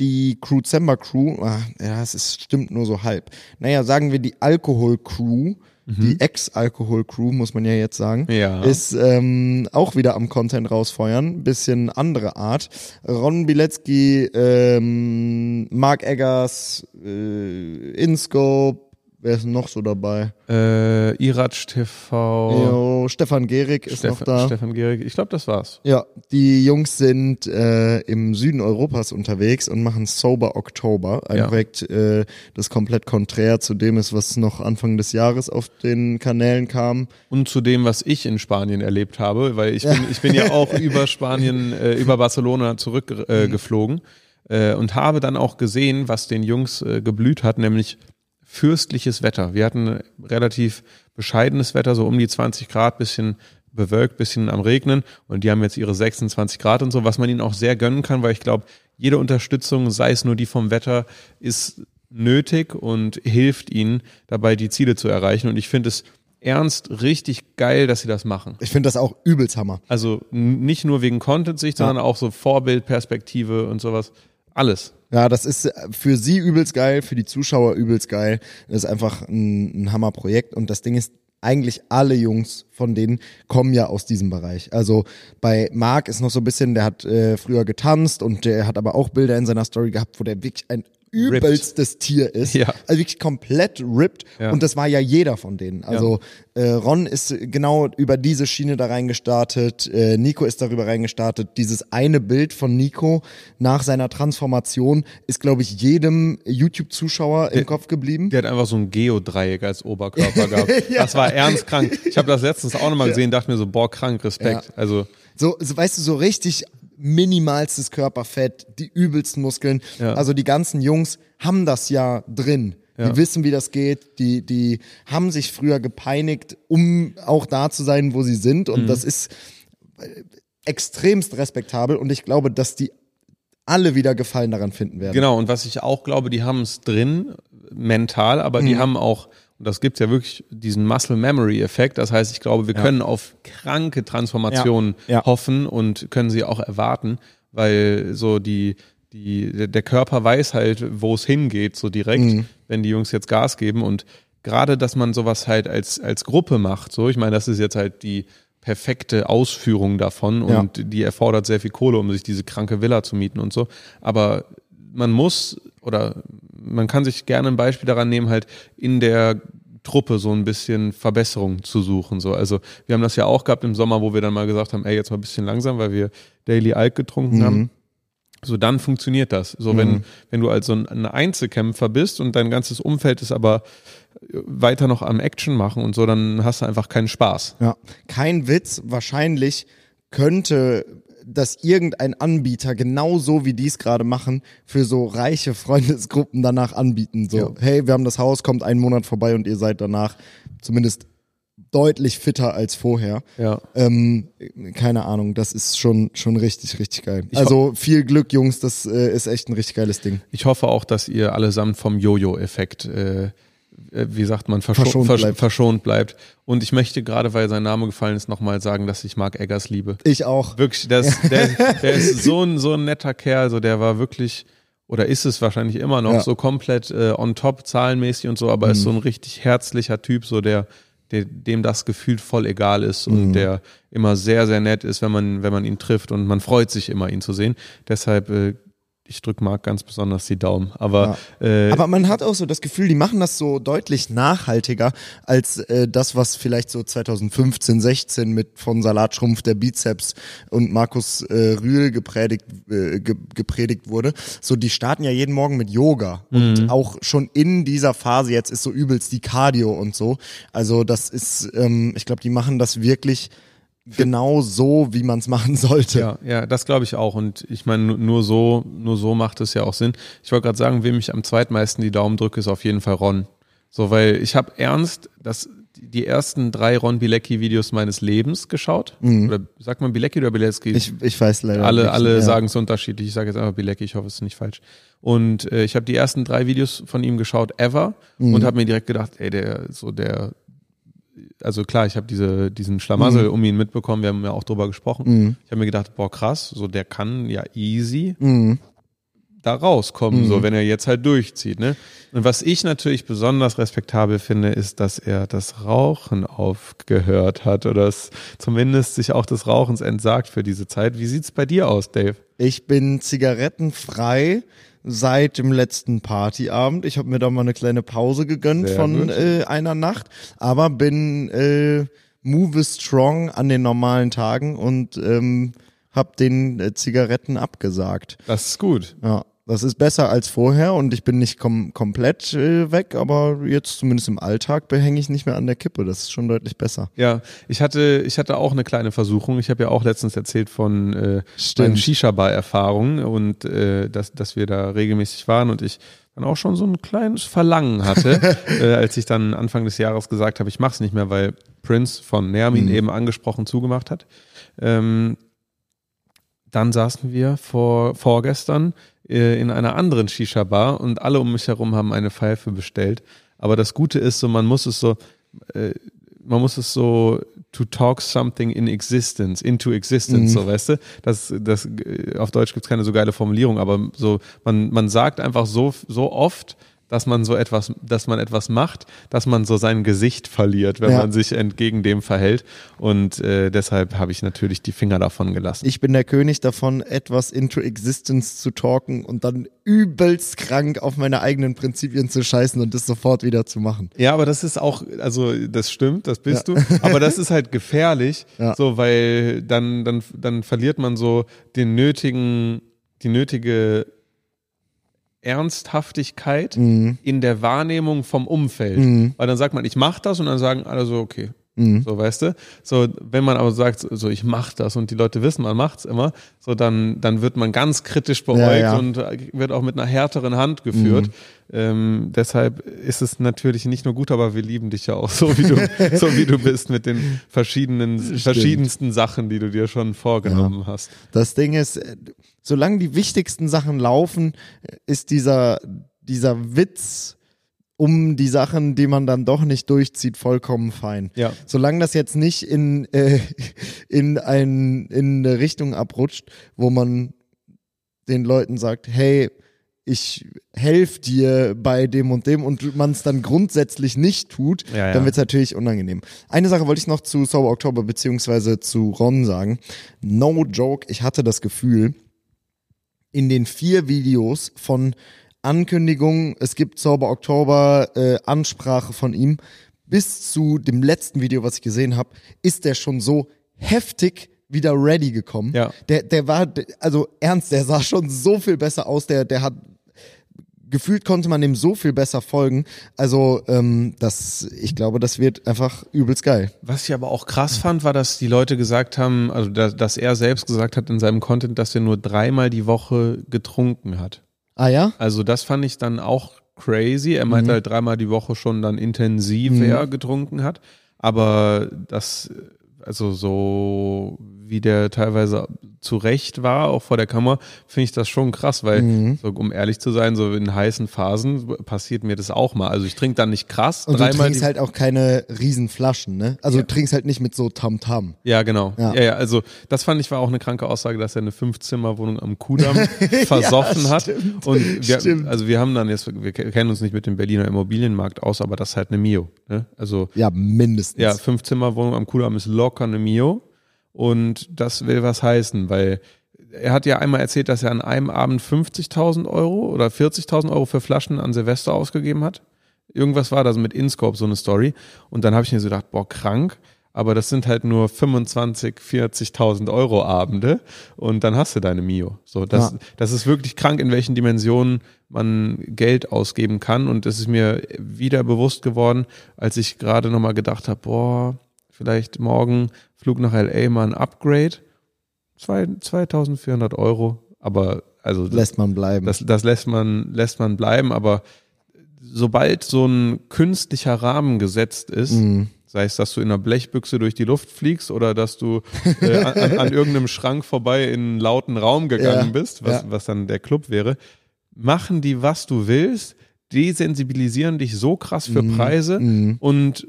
die Crew Zember Crew, ah, ja, es ist, stimmt nur so halb. Naja, sagen wir die Alkohol Crew, die Ex-Alkohol Crew, muss man ja jetzt sagen, Ja. ist ähm, auch wieder am Content rausfeuern. Bisschen andere Art. Ron Bilecki, ähm, Mark Eggers, äh, InScope, wer ist noch so dabei? Äh, Iratsch TV, Jo, Stefan Gehrig ist noch Stefan, da. Stefan Gehrig, ich glaube, das war's. Ja, die Jungs sind äh, im Süden Europas unterwegs und machen Sober Oktober, ein Ja. Projekt, äh, das komplett konträr zu dem ist, was noch Anfang des Jahres auf den Kanälen kam. Und zu dem, was ich in Spanien erlebt habe, weil ich bin, ich bin ja auch über Spanien, äh, über Barcelona zurückgeflogen äh, geflogen, äh, und habe dann auch gesehen, was den Jungs äh, geblüht hat, nämlich fürstliches Wetter. Wir hatten relativ bescheidenes Wetter, so um die 20 Grad, bisschen bewölkt, bisschen am Regnen und die haben jetzt ihre 26 Grad und so, was man ihnen auch sehr gönnen kann, weil ich glaube, jede Unterstützung, sei es nur die vom Wetter, ist nötig und hilft ihnen dabei, die Ziele zu erreichen. Und ich finde es ernst richtig geil, dass sie das machen. Ich finde das auch übelst Hammer. Also nicht nur wegen Content-Sicht, sondern auch so Vorbildperspektive und sowas. Alles. Ja, das ist äh, für sie übelst geil, für die Zuschauer übelst geil. Das ist einfach ein, ein Hammerprojekt und das Ding ist, eigentlich alle Jungs von denen kommen ja aus diesem Bereich. Also bei Marc ist noch so ein bisschen, der hat äh, früher getanzt und der hat aber auch Bilder in seiner Story gehabt, wo der wirklich ein übelstes Tier ist. Ja. Also wirklich komplett ripped. Ja. Und das war ja jeder von denen. Also äh, Ron ist genau über diese Schiene da reingestartet. Äh, Nico ist darüber reingestartet. Dieses eine Bild von Nico nach seiner Transformation ist, glaube ich, jedem YouTube-Zuschauer im Kopf geblieben. Der hat einfach so ein Geodreieck als Oberkörper gehabt. Das war ernst krank. Ich habe das letztens auch nochmal gesehen, dachte mir so, boah, krank, Respekt. Ja. Also So, so, weißt du, so richtig minimalstes Körperfett, die übelsten Muskeln. Ja. Also die ganzen Jungs haben das ja drin. Ja. Die wissen, wie das geht. Die, die haben sich früher gepeinigt, um auch da zu sein, wo sie sind. Mhm. Und das ist, extremst respektabel und ich glaube, dass die alle wieder Gefallen daran finden werden. Genau, und was ich auch glaube, die haben es drin, mental, aber die haben auch, und das gibt ja wirklich diesen Muscle Memory Effekt. Das heißt, ich glaube, wir Ja. können auf kranke Transformationen Ja, ja. hoffen und können sie auch erwarten, weil so die, die, der- Körper weiß halt, wo es hingeht, so direkt, Mhm. wenn die Jungs jetzt Gas geben. Und gerade, dass man sowas halt als, als Gruppe macht, so, ich meine, das ist jetzt halt die perfekte Ausführung davon Ja. und die erfordert sehr viel Kohle, um sich diese kranke Villa zu mieten und so. Aber man muss oder man kann sich gerne ein Beispiel daran nehmen, halt in der Truppe so ein bisschen Verbesserung zu suchen. So. Also wir haben das ja auch gehabt im Sommer, wo wir dann mal gesagt haben, ey, jetzt mal ein bisschen langsam, weil wir Daily Alk getrunken haben. So, dann funktioniert das. So, wenn, wenn du also ein, ein Einzelkämpfer bist und dein ganzes Umfeld ist aber weiter noch am Action machen und so, dann hast du einfach keinen Spaß. Ja. Kein Witz, wahrscheinlich könnte das irgendein Anbieter genauso wie die es gerade machen, für so reiche Freundesgruppen danach anbieten. So, Ja. hey, wir haben das Haus, kommt einen Monat vorbei und ihr seid danach zumindest deutlich fitter als vorher. Ja. Ähm, keine Ahnung, das ist schon, schon richtig, richtig geil. Ich also viel Glück, Jungs, das äh, ist echt ein richtig geiles Ding. Ich hoffe auch, dass ihr allesamt vom Jojo-Effekt, äh, wie sagt man, verscho Verschont versch bleibt. verschont bleibt. Und ich möchte gerade, weil sein Name gefallen ist, nochmal sagen, dass ich Mark Eggers liebe. Ich auch. Wirklich, der ist, der, der ist so ein, so ein netter Kerl, so der war wirklich, oder ist es wahrscheinlich immer noch, Ja. so komplett äh, on top, zahlenmäßig und so, aber ist so ein richtig herzlicher Typ, so der, der, dem das gefühlt voll egal ist und der immer sehr, sehr nett ist, wenn man, wenn man ihn trifft und man freut sich immer, ihn zu sehen. Deshalb, äh, ich drück Marc ganz besonders die Daumen. Aber, äh, Aber man hat auch so das Gefühl, die machen das so deutlich nachhaltiger als äh, das, was vielleicht so 2015, 16 mit von Salatschrumpf der Bizeps und Markus äh, Rühl gepredigt, äh, ge gepredigt wurde. So, die starten ja jeden Morgen mit Yoga und auch schon in dieser Phase jetzt ist so übelst die Cardio und so. Also das ist, ähm, ich glaube, die machen das wirklich genau so, wie man es machen sollte. Ja, ja, das glaube ich auch. Und ich meine, nu- nur so, nur so macht es ja auch Sinn. Ich wollte gerade sagen, wem ich am zweitmeisten die Daumen drücke, ist auf jeden Fall Ron. So, weil ich habe ernst das, die ersten drei Ron Bilecki-Videos meines Lebens geschaut. Oder sagt man Bilecki oder Bilecki? Mhm. Ich, ich weiß leider alle nicht. alle ja. sagen es unterschiedlich. Ich sage jetzt einfach Bilecki, ich hoffe, es ist nicht falsch. Und äh, ich habe die ersten drei Videos von ihm geschaut, ever, Mhm. und habe mir direkt gedacht, ey, der, so der, also klar, ich habe diese, diesen Schlamassel Mhm. um ihn mitbekommen, wir haben ja auch drüber gesprochen. Ich habe mir gedacht, boah, krass, so der kann ja easy Mhm. da rauskommen, so wenn er jetzt halt durchzieht. Ne? Und was ich natürlich besonders respektabel finde, ist, dass er das Rauchen aufgehört hat oder es zumindest sich auch des Rauchens entsagt für diese Zeit. Wie sieht's bei dir aus, Dave? Ich bin zigarettenfrei seit dem letzten Partyabend. Ich habe mir da mal eine kleine Pause gegönnt Sehr von äh, einer Nacht, aber bin äh, move strong an den normalen Tagen und ähm, habe den äh, Zigaretten abgesagt. Das ist gut. Ja, das ist besser als vorher und ich bin nicht kom komplett äh, weg, aber jetzt zumindest im Alltag behänge ich nicht mehr an der Kippe. Das ist schon deutlich besser. Ja, ich hatte, ich hatte auch eine kleine Versuchung. Ich habe ja auch letztens erzählt von äh, meinen Shisha-Bar-Erfahrungen und äh, dass, dass wir da regelmäßig waren und ich dann auch schon so ein kleines Verlangen hatte, äh, als ich dann Anfang des Jahres gesagt habe, ich mache es nicht mehr, weil Prince von Nermin eben angesprochen zugemacht hat. Ähm, dann saßen wir vor, vorgestern äh, in einer anderen Shisha-Bar und alle um mich herum haben eine Pfeife bestellt. Aber das Gute ist so, man muss es so, äh, man muss es so to talk something in existence, into existence, so weißt du. Das, das, äh, auf Deutsch gibt's keine so geile Formulierung, aber so, man, man sagt einfach so, so oft, dass man so etwas, dass man etwas macht, dass man so sein Gesicht verliert, wenn Ja. man sich entgegen dem verhält. Und äh, deshalb habe ich natürlich die Finger davon gelassen. Ich bin der König davon, etwas into existence zu talken und dann übelst krank auf meine eigenen Prinzipien zu scheißen und das sofort wieder zu machen. Ja, aber das ist auch, also das stimmt, das bist du. Aber das ist halt gefährlich, Ja. so weil dann, dann, dann verliert man so den nötigen, die nötige Ernsthaftigkeit Mhm. in der Wahrnehmung vom Umfeld. Weil dann sagt man, ich mache das und dann sagen alle so, okay. So, weißt du? So, wenn man aber sagt, so ich mach das und die Leute wissen, man macht's immer, so dann, dann wird man ganz kritisch beäugt Ja, ja. und wird auch mit einer härteren Hand geführt. Ähm, deshalb ist es natürlich nicht nur gut, aber wir lieben dich ja auch so, wie du, so wie du bist mit den verschiedenen, verschiedensten Sachen, die du dir schon vorgenommen hast. Das Ding ist, äh, solange die wichtigsten Sachen laufen, ist dieser, dieser Witz um die Sachen, die man dann doch nicht durchzieht, vollkommen fein. Ja. Solange das jetzt nicht in, äh, in, ein, in eine Richtung abrutscht, wo man den Leuten sagt, hey, ich helfe dir bei dem und dem und man es dann grundsätzlich nicht tut, Ja, ja. dann wird es natürlich unangenehm. Eine Sache wollte ich noch zu Sober Oktober beziehungsweise zu Ron sagen. No joke, ich hatte das Gefühl, in den vier Videos von Ankündigung, es gibt Sober Oktober, äh, Ansprache von ihm, bis zu dem letzten Video, was ich gesehen habe, ist der schon so heftig wieder ready gekommen. Ja. Der, der war, also ernst, der sah schon so viel besser aus, der, der hat gefühlt konnte man dem so viel besser folgen. Also, ähm, das, ich glaube, das wird einfach übelst geil. Was ich aber auch krass fand, war, dass die Leute gesagt haben, also dass, dass er selbst gesagt hat in seinem Content, dass er nur dreimal die Woche getrunken hat. Ah ja? Also das fand ich dann auch crazy. Er meinte halt dreimal die Woche schon dann intensiver getrunken hat. Aber das, also so wie der teilweise zurecht war, auch vor der Kamera, finde ich das schon krass, weil, so, um ehrlich zu sein, so in heißen Phasen passiert mir das auch mal. Also ich trinke dann nicht krass, Und du trinkst halt auch keine riesen Flaschen, ne? Also du trinkst halt nicht mit so Tam-Tam. Ja, genau. Ja. Ja. ja, also das fand ich war auch eine kranke Aussage, dass er eine Fünfzimmerwohnung am Kudamm versoffen hat. stimmt. Und wir, Stimmt. also wir haben dann jetzt, wir kennen uns nicht mit dem Berliner Immobilienmarkt aus, aber das ist halt eine Mio. Ne? Also Ja, mindestens. ja, Fünfzimmerwohnung am Kudamm ist locker eine Mio. Und das will was heißen, weil er hat ja einmal erzählt, dass er an einem Abend 50.000 Euro oder 40.000 Euro für Flaschen an Silvester ausgegeben hat. Irgendwas war das mit Inscope, so eine Story. Und dann habe ich mir so gedacht, boah, krank. Aber das sind halt nur 25, 40.000 Euro Abende und dann hast du deine Mio. So, das, Ja. das ist wirklich krank, in welchen Dimensionen man Geld ausgeben kann. Und das ist mir wieder bewusst geworden, als ich gerade nochmal gedacht habe, boah, vielleicht morgen Flug nach LA mal ein Upgrade. Zwei, 2400 Euro. Aber also das, Lässt man bleiben. das, das lässt man, lässt man bleiben, aber sobald so ein künstlicher Rahmen gesetzt ist, Mhm. sei es, dass du in einer Blechbüchse durch die Luft fliegst oder dass du äh, an, an, irgendeinem Schrank vorbei in einen lauten Raum gegangen Ja, bist, was, ja. was dann der Club wäre, machen die, was du willst, desensibilisieren dich so krass für Mhm. Preise und äh,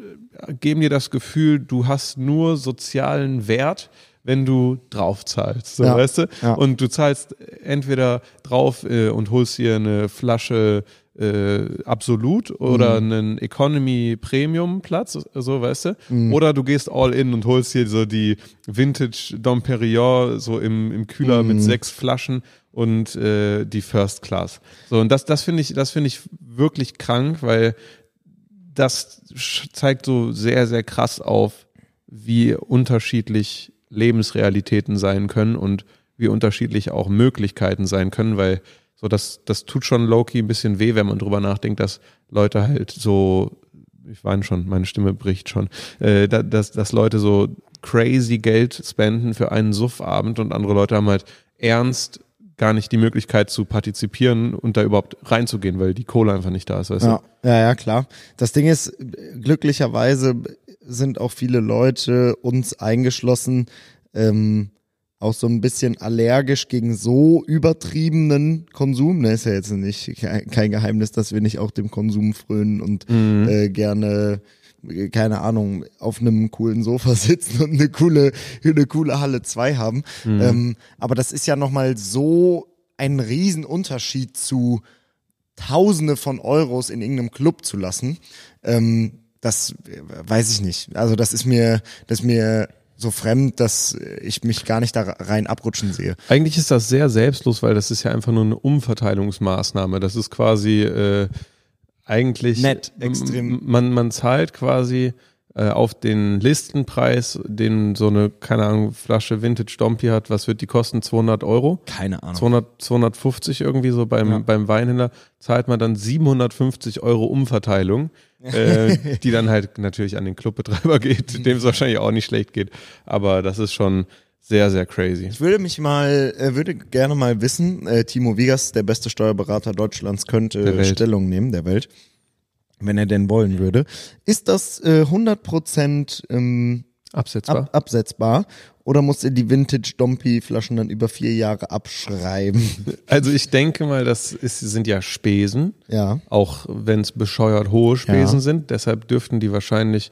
geben dir das Gefühl, du hast nur sozialen Wert, wenn du drauf zahlst, so Ja, weißt du? ja. Und du zahlst entweder drauf äh, und holst dir eine Flasche äh, Absolut oder Mhm. einen Economy Premium Platz, so weißt du? Mhm. Oder du gehst all in und holst dir so die Vintage Dom Perignon so im, im Kühler Mhm. mit sechs Flaschen und äh, die First Class. So und das das finde ich das finde ich wirklich krank, weil das zeigt so sehr sehr krass auf, wie unterschiedlich Lebensrealitäten sein können und wie unterschiedlich auch Möglichkeiten sein können, weil so das, das tut schon Loki ein bisschen weh, wenn man drüber nachdenkt, dass Leute halt so, ich weine schon, meine Stimme bricht schon, äh, da- dass, dass Leute so crazy Geld spenden für einen Suffabend und andere Leute haben halt ernst gar nicht die Möglichkeit zu partizipieren und da überhaupt reinzugehen, weil die Kohle einfach nicht da ist, weißt Ja, ja, ja, klar. Das Ding ist, glücklicherweise sind auch viele Leute, uns eingeschlossen, ähm, auch so ein bisschen allergisch gegen so übertriebenen Konsum. Ne, ist ja jetzt nicht kein Geheimnis, dass wir nicht auch dem Konsum frönen und äh, gerne keine Ahnung, auf einem coolen Sofa sitzen und eine coole, eine coole Halle 2 haben. Ähm, aber das ist ja nochmal so ein Riesenunterschied zu Tausende von Euros in irgendeinem Club zu lassen, ähm, das äh, weiß ich nicht. Also das ist mir, das ist mir so fremd, dass ich mich gar nicht da rein abrutschen sehe. Eigentlich ist das sehr selbstlos, weil das ist ja einfach nur eine Umverteilungsmaßnahme. Das ist quasi äh, eigentlich Nett, extrem. Man, man zahlt quasi äh, auf den Listenpreis, den so eine, keine Ahnung, Flasche Vintage Dompi hat, was wird die kosten? 200 Euro? Keine Ahnung. 200, 250 irgendwie so beim, Ja. beim Weinhändler, zahlt man dann 750 Euro Umverteilung, äh, die dann halt natürlich an den Clubbetreiber geht, dem es wahrscheinlich auch nicht schlecht geht. Aber das ist schon sehr, sehr crazy. Ich würde mich mal, äh, würde gerne mal wissen, äh, Timo Wiegers, der beste Steuerberater Deutschlands, könnte. Stellung nehmen, der Welt, wenn er denn wollen würde. Ist das äh, 100% ähm, Absetzbar. ab, absetzbar oder muss er die Vintage Dompi Flaschen dann über vier Jahre abschreiben? Also ich denke mal, das ist, sind ja Spesen, ja. auch wenn es bescheuert hohe Spesen Ja. sind. Deshalb dürften die wahrscheinlich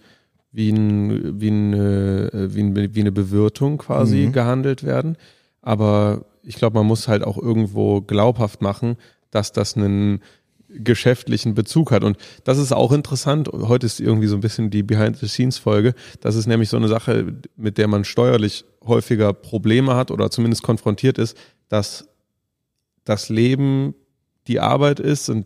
wie, ein, wie, ein, äh, wie, ein, wie eine Bewirtung quasi Mhm. gehandelt werden. Aber ich glaube, man muss halt auch irgendwo glaubhaft machen, dass das einen geschäftlichen Bezug hat. Und das ist auch interessant. Heute ist irgendwie so ein bisschen die Behind-the-Scenes-Folge. Das ist nämlich so eine Sache, mit der man steuerlich häufiger Probleme hat oder zumindest konfrontiert ist, dass das Leben die Arbeit ist und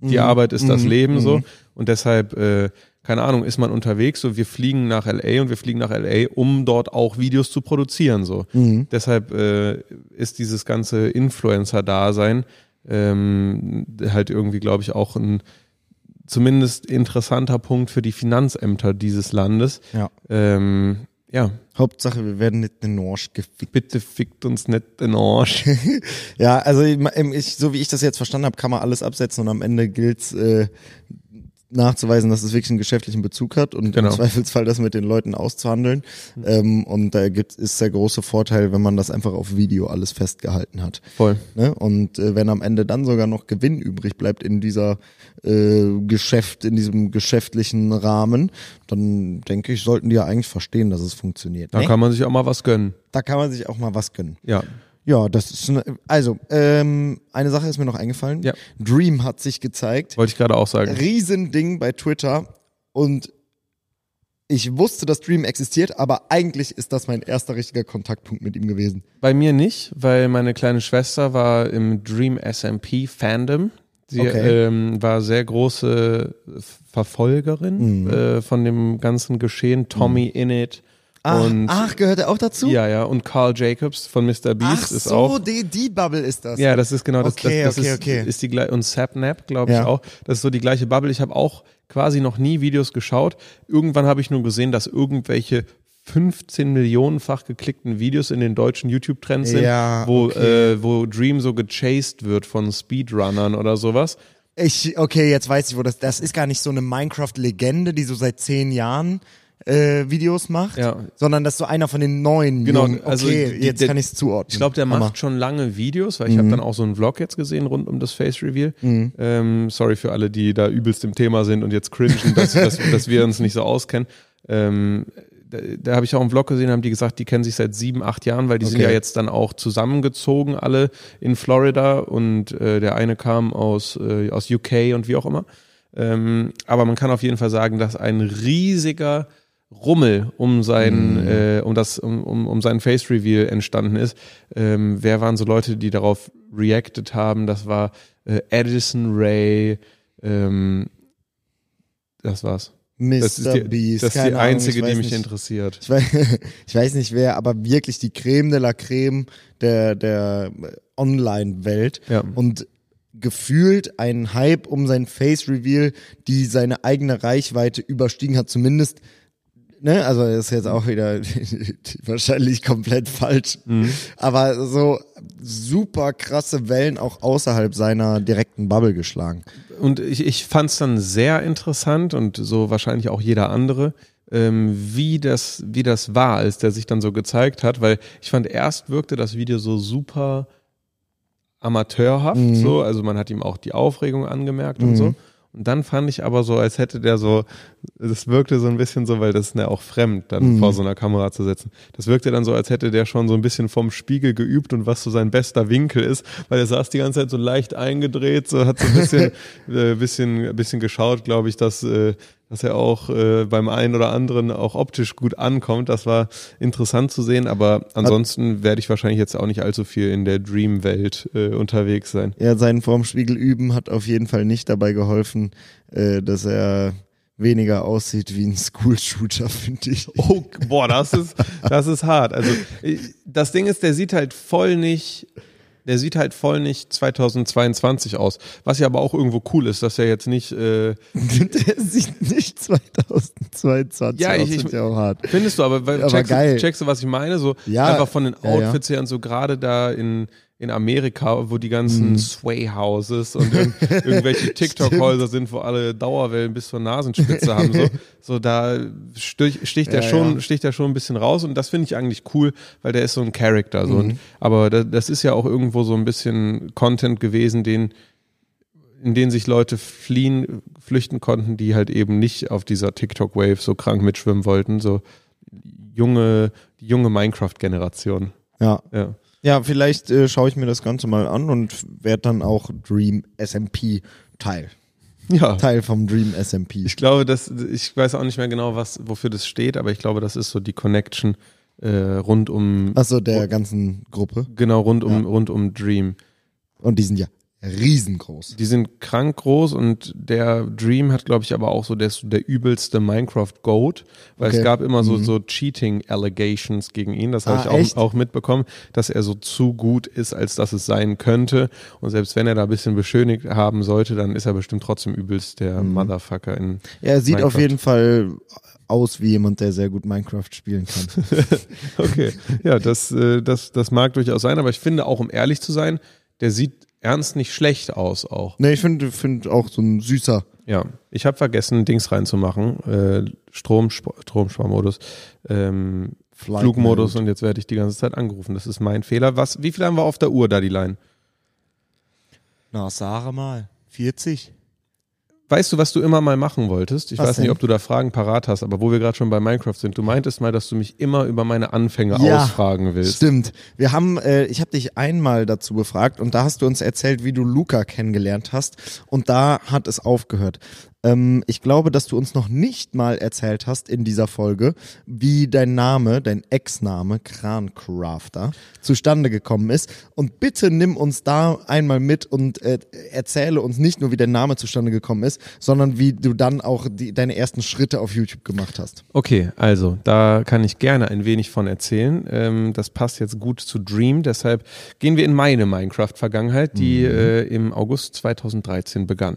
die Mhm. Arbeit ist das Mhm. Leben so. Mhm. Und deshalb, äh, keine Ahnung, ist man unterwegs so, wir fliegen nach LA und wir fliegen nach LA, um dort auch Videos zu produzieren so. Mhm. Deshalb äh, ist dieses ganze Influencer-Dasein ähm, halt irgendwie, glaube ich, auch ein zumindest interessanter Punkt für die Finanzämter dieses Landes. Ja. Ähm, ja, Hauptsache, wir werden nicht in den Arsch gefickt. bitte fickt uns nicht den Arsch. Ja, also ich, so wie ich das jetzt verstanden habe, kann man alles absetzen und am Ende gilt's äh, nachzuweisen, dass es wirklich einen geschäftlichen Bezug hat und Genau. im Zweifelsfall das mit den Leuten auszuhandeln. Ähm, und da gibt ist der große Vorteil, wenn man das einfach auf Video alles festgehalten hat. Voll. Ne? Und äh, wenn am Ende dann sogar noch Gewinn übrig bleibt in dieser äh, Geschäft, in diesem geschäftlichen Rahmen, dann denke ich, sollten die ja eigentlich verstehen, dass es funktioniert. Da ne? kann man sich auch mal was gönnen. da kann man sich auch mal was gönnen. Ja. Ja, das ist eine, also ähm, eine Sache ist mir noch eingefallen. Ja. Dream hat sich gezeigt. Wollte ich gerade auch sagen. Riesending bei Twitter und ich wusste, dass Dream existiert, aber eigentlich ist das mein erster richtiger Kontaktpunkt mit ihm gewesen. Bei mir nicht, weil meine kleine Schwester war im Dream SMP Fandom. Sie Okay. ähm, war sehr große Verfolgerin Mhm. äh, von dem ganzen Geschehen. Tommy Innit Ach, und ach, gehört er auch dazu? ja, ja, und Carl Jacobs von Mr. Beast ach ist so, auch. die, die Bubble ist das. Ja, das ist genau das. Okay, das, das okay, ist, okay. ist die und Sapnap, glaube ich Ja. auch. Das ist so die gleiche Bubble. Ich habe auch quasi noch nie Videos geschaut. Irgendwann habe ich nur gesehen, dass irgendwelche 15 Millionenfach geklickten Videos in den deutschen YouTube-Trends sind, Ja, wo, okay. äh, wo Dream so gechased wird von Speedrunnern oder sowas. Ich, okay, jetzt weiß ich, wo das, das ist gar nicht so eine Minecraft-Legende, die so seit zehn Jahren äh, Videos macht, Ja. sondern das ist so einer von den neuen. Genau, Jungen. Okay, also die- jetzt der- kann ich es zuordnen. Ich glaube, der Hammer. macht schon lange Videos, weil ich Mhm. habe dann auch so einen Vlog jetzt gesehen rund um das Face Reveal. Ähm, sorry für alle, die da übelst im Thema sind und jetzt cringen, dass, dass, dass wir uns nicht so auskennen. Ähm, da da habe ich auch einen Vlog gesehen, haben die gesagt, die kennen sich seit sieben, acht Jahren, weil die sind Okay. ja jetzt dann auch zusammengezogen, alle in Florida und äh, der eine kam aus, äh, aus UK und wie auch immer. Ähm, aber man kann auf jeden Fall sagen, dass ein riesiger Rummel um sein, äh, um das, um, um, um sein Face Reveal entstanden ist. Ähm, wer waren so Leute, die darauf reacted haben? Das war äh, Edison Ray, ähm, das war's. Mr. Das ist die, Beast. das ist die keine Ahnung, einzige, ich die mich nicht. interessiert. Ich weiß, ich weiß nicht wer, aber wirklich die Creme de la Creme der, der Online-Welt. Ja. Und gefühlt ein Hype um sein Face-Reveal, die seine eigene Reichweite überstiegen hat, zumindest. Ne, also ist jetzt auch wieder wahrscheinlich komplett falsch. Mhm. Aber so super krasse Wellen auch außerhalb seiner direkten Bubble geschlagen. Und ich, ich fand es dann sehr interessant und so wahrscheinlich auch jeder andere, ähm, wie, das, wie das war, als der sich dann so gezeigt hat, weil ich fand, erst wirkte das Video so super amateurhaft, Mhm. so, also man hat ihm auch die Aufregung angemerkt und Mhm. so. Und dann fand ich aber so, als hätte der so, das wirkte so ein bisschen so, weil das ist ja auch fremd, dann Mhm. vor so einer Kamera zu sitzen. Das wirkte dann so, als hätte der schon so ein bisschen vom Spiegel geübt und was so sein bester Winkel ist, weil er saß die ganze Zeit so leicht eingedreht, so hat so ein bisschen, äh, bisschen, bisschen geschaut, glaube ich, dass, äh, dass er auch äh, beim einen oder anderen auch optisch gut ankommt. Das war interessant zu sehen, aber ansonsten werde ich wahrscheinlich jetzt auch nicht allzu viel in der Dream-Welt äh, unterwegs sein. Ja, sein vorm Spiegel üben hat auf jeden Fall nicht dabei geholfen, äh, dass er weniger aussieht wie ein School-Shooter, finde ich. Oh, boah, das ist, das ist hart. Also ich- das Ding ist, der sieht halt voll nicht, der sieht halt voll nicht 2022 aus. Was ja aber auch irgendwo cool ist, dass er jetzt nicht. Äh, Der sieht nicht 2022 Ja, aus, ich- ich- ich auch hart. findest du, aber, weil, Aber checkst, geil. Du, checkst du, was ich meine? So Ja, einfach von den ja, ja. Outfits her und so gerade da in in Amerika, wo die ganzen Mhm. Sway Houses und irg irgendwelche TikTok-Häuser sind, wo alle Dauerwellen bis zur Nasenspitze haben, so, so da stich, sticht er Ja, schon, ja. sticht er schon ein bisschen raus und das finde ich eigentlich cool, weil der ist so ein Charakter, so. Mhm. Und, aber da, das ist ja auch irgendwo so ein bisschen Content gewesen, den in den sich Leute fliehen, flüchten konnten, die halt eben nicht auf dieser TikTok-Wave so krank mitschwimmen wollten, so junge, die junge Minecraft-Generation. Ja. Ja. Ja, vielleicht äh, schaue ich mir das Ganze mal an und werde dann auch Dream SMP Teil. Ja. Teil vom Dream SMP. Ich glaube, dass ich weiß auch nicht mehr genau, was wofür das steht, aber ich glaube, das ist so die Connection äh, rund um Achso, der ganzen Gruppe. genau rund um Ja. rund um Dream. Und die sind ja riesengroß. Die sind krank groß und der Dream hat, glaube ich, aber auch so der, der übelste Minecraft-Goat, weil Okay. es gab immer so, Mhm. so Cheating-Allegations gegen ihn. Das habe Ah, ich auch, auch mitbekommen, dass er so zu gut ist, als dass es sein könnte. Und selbst wenn er da ein bisschen beschönigt haben sollte, dann ist er bestimmt trotzdem übelst der Mhm. Motherfucker in. Er sieht auf Minecraft. jeden Fall aus wie jemand, der sehr gut Minecraft spielen kann. Okay, ja, das, äh, das, das mag durchaus sein, aber ich finde auch, um ehrlich zu sein, der sieht ernst nicht schlecht aus auch. ne, ich finde find auch so ein süßer. Ja, ich habe vergessen, Dings reinzumachen. Äh, Strom, Stromsparmodus, ähm, Flugmodus und jetzt werde ich die ganze Zeit angerufen. Das ist mein Fehler. Was, wie viel haben wir auf der Uhr da, die Line? Na, sage mal. 40? Weißt du, was du immer mal machen wolltest? Ich Was weiß nicht, denn? ob du da Fragen parat hast, aber wo wir gerade schon bei Minecraft sind, du meintest mal, dass du mich immer über meine Anfänge Ja, ausfragen willst. Stimmt. Wir haben, äh, ich habe dich einmal dazu befragt und da hast du uns erzählt, wie du Luca kennengelernt hast und da hat es aufgehört. Ähm, ich glaube, dass du uns noch nicht mal erzählt hast in dieser Folge, wie dein Name, dein Ex-Name Krancrafter zustande gekommen ist. Und bitte nimm uns da einmal mit und äh, erzähle uns nicht nur, wie dein Name zustande gekommen ist, sondern wie du dann auch die, deine ersten Schritte auf YouTube gemacht hast. Okay, also da kann ich gerne ein wenig von erzählen. Ähm, das passt jetzt gut zu Dream, deshalb gehen wir in meine Minecraft-Vergangenheit, die Mhm. äh, im August 2013 begann.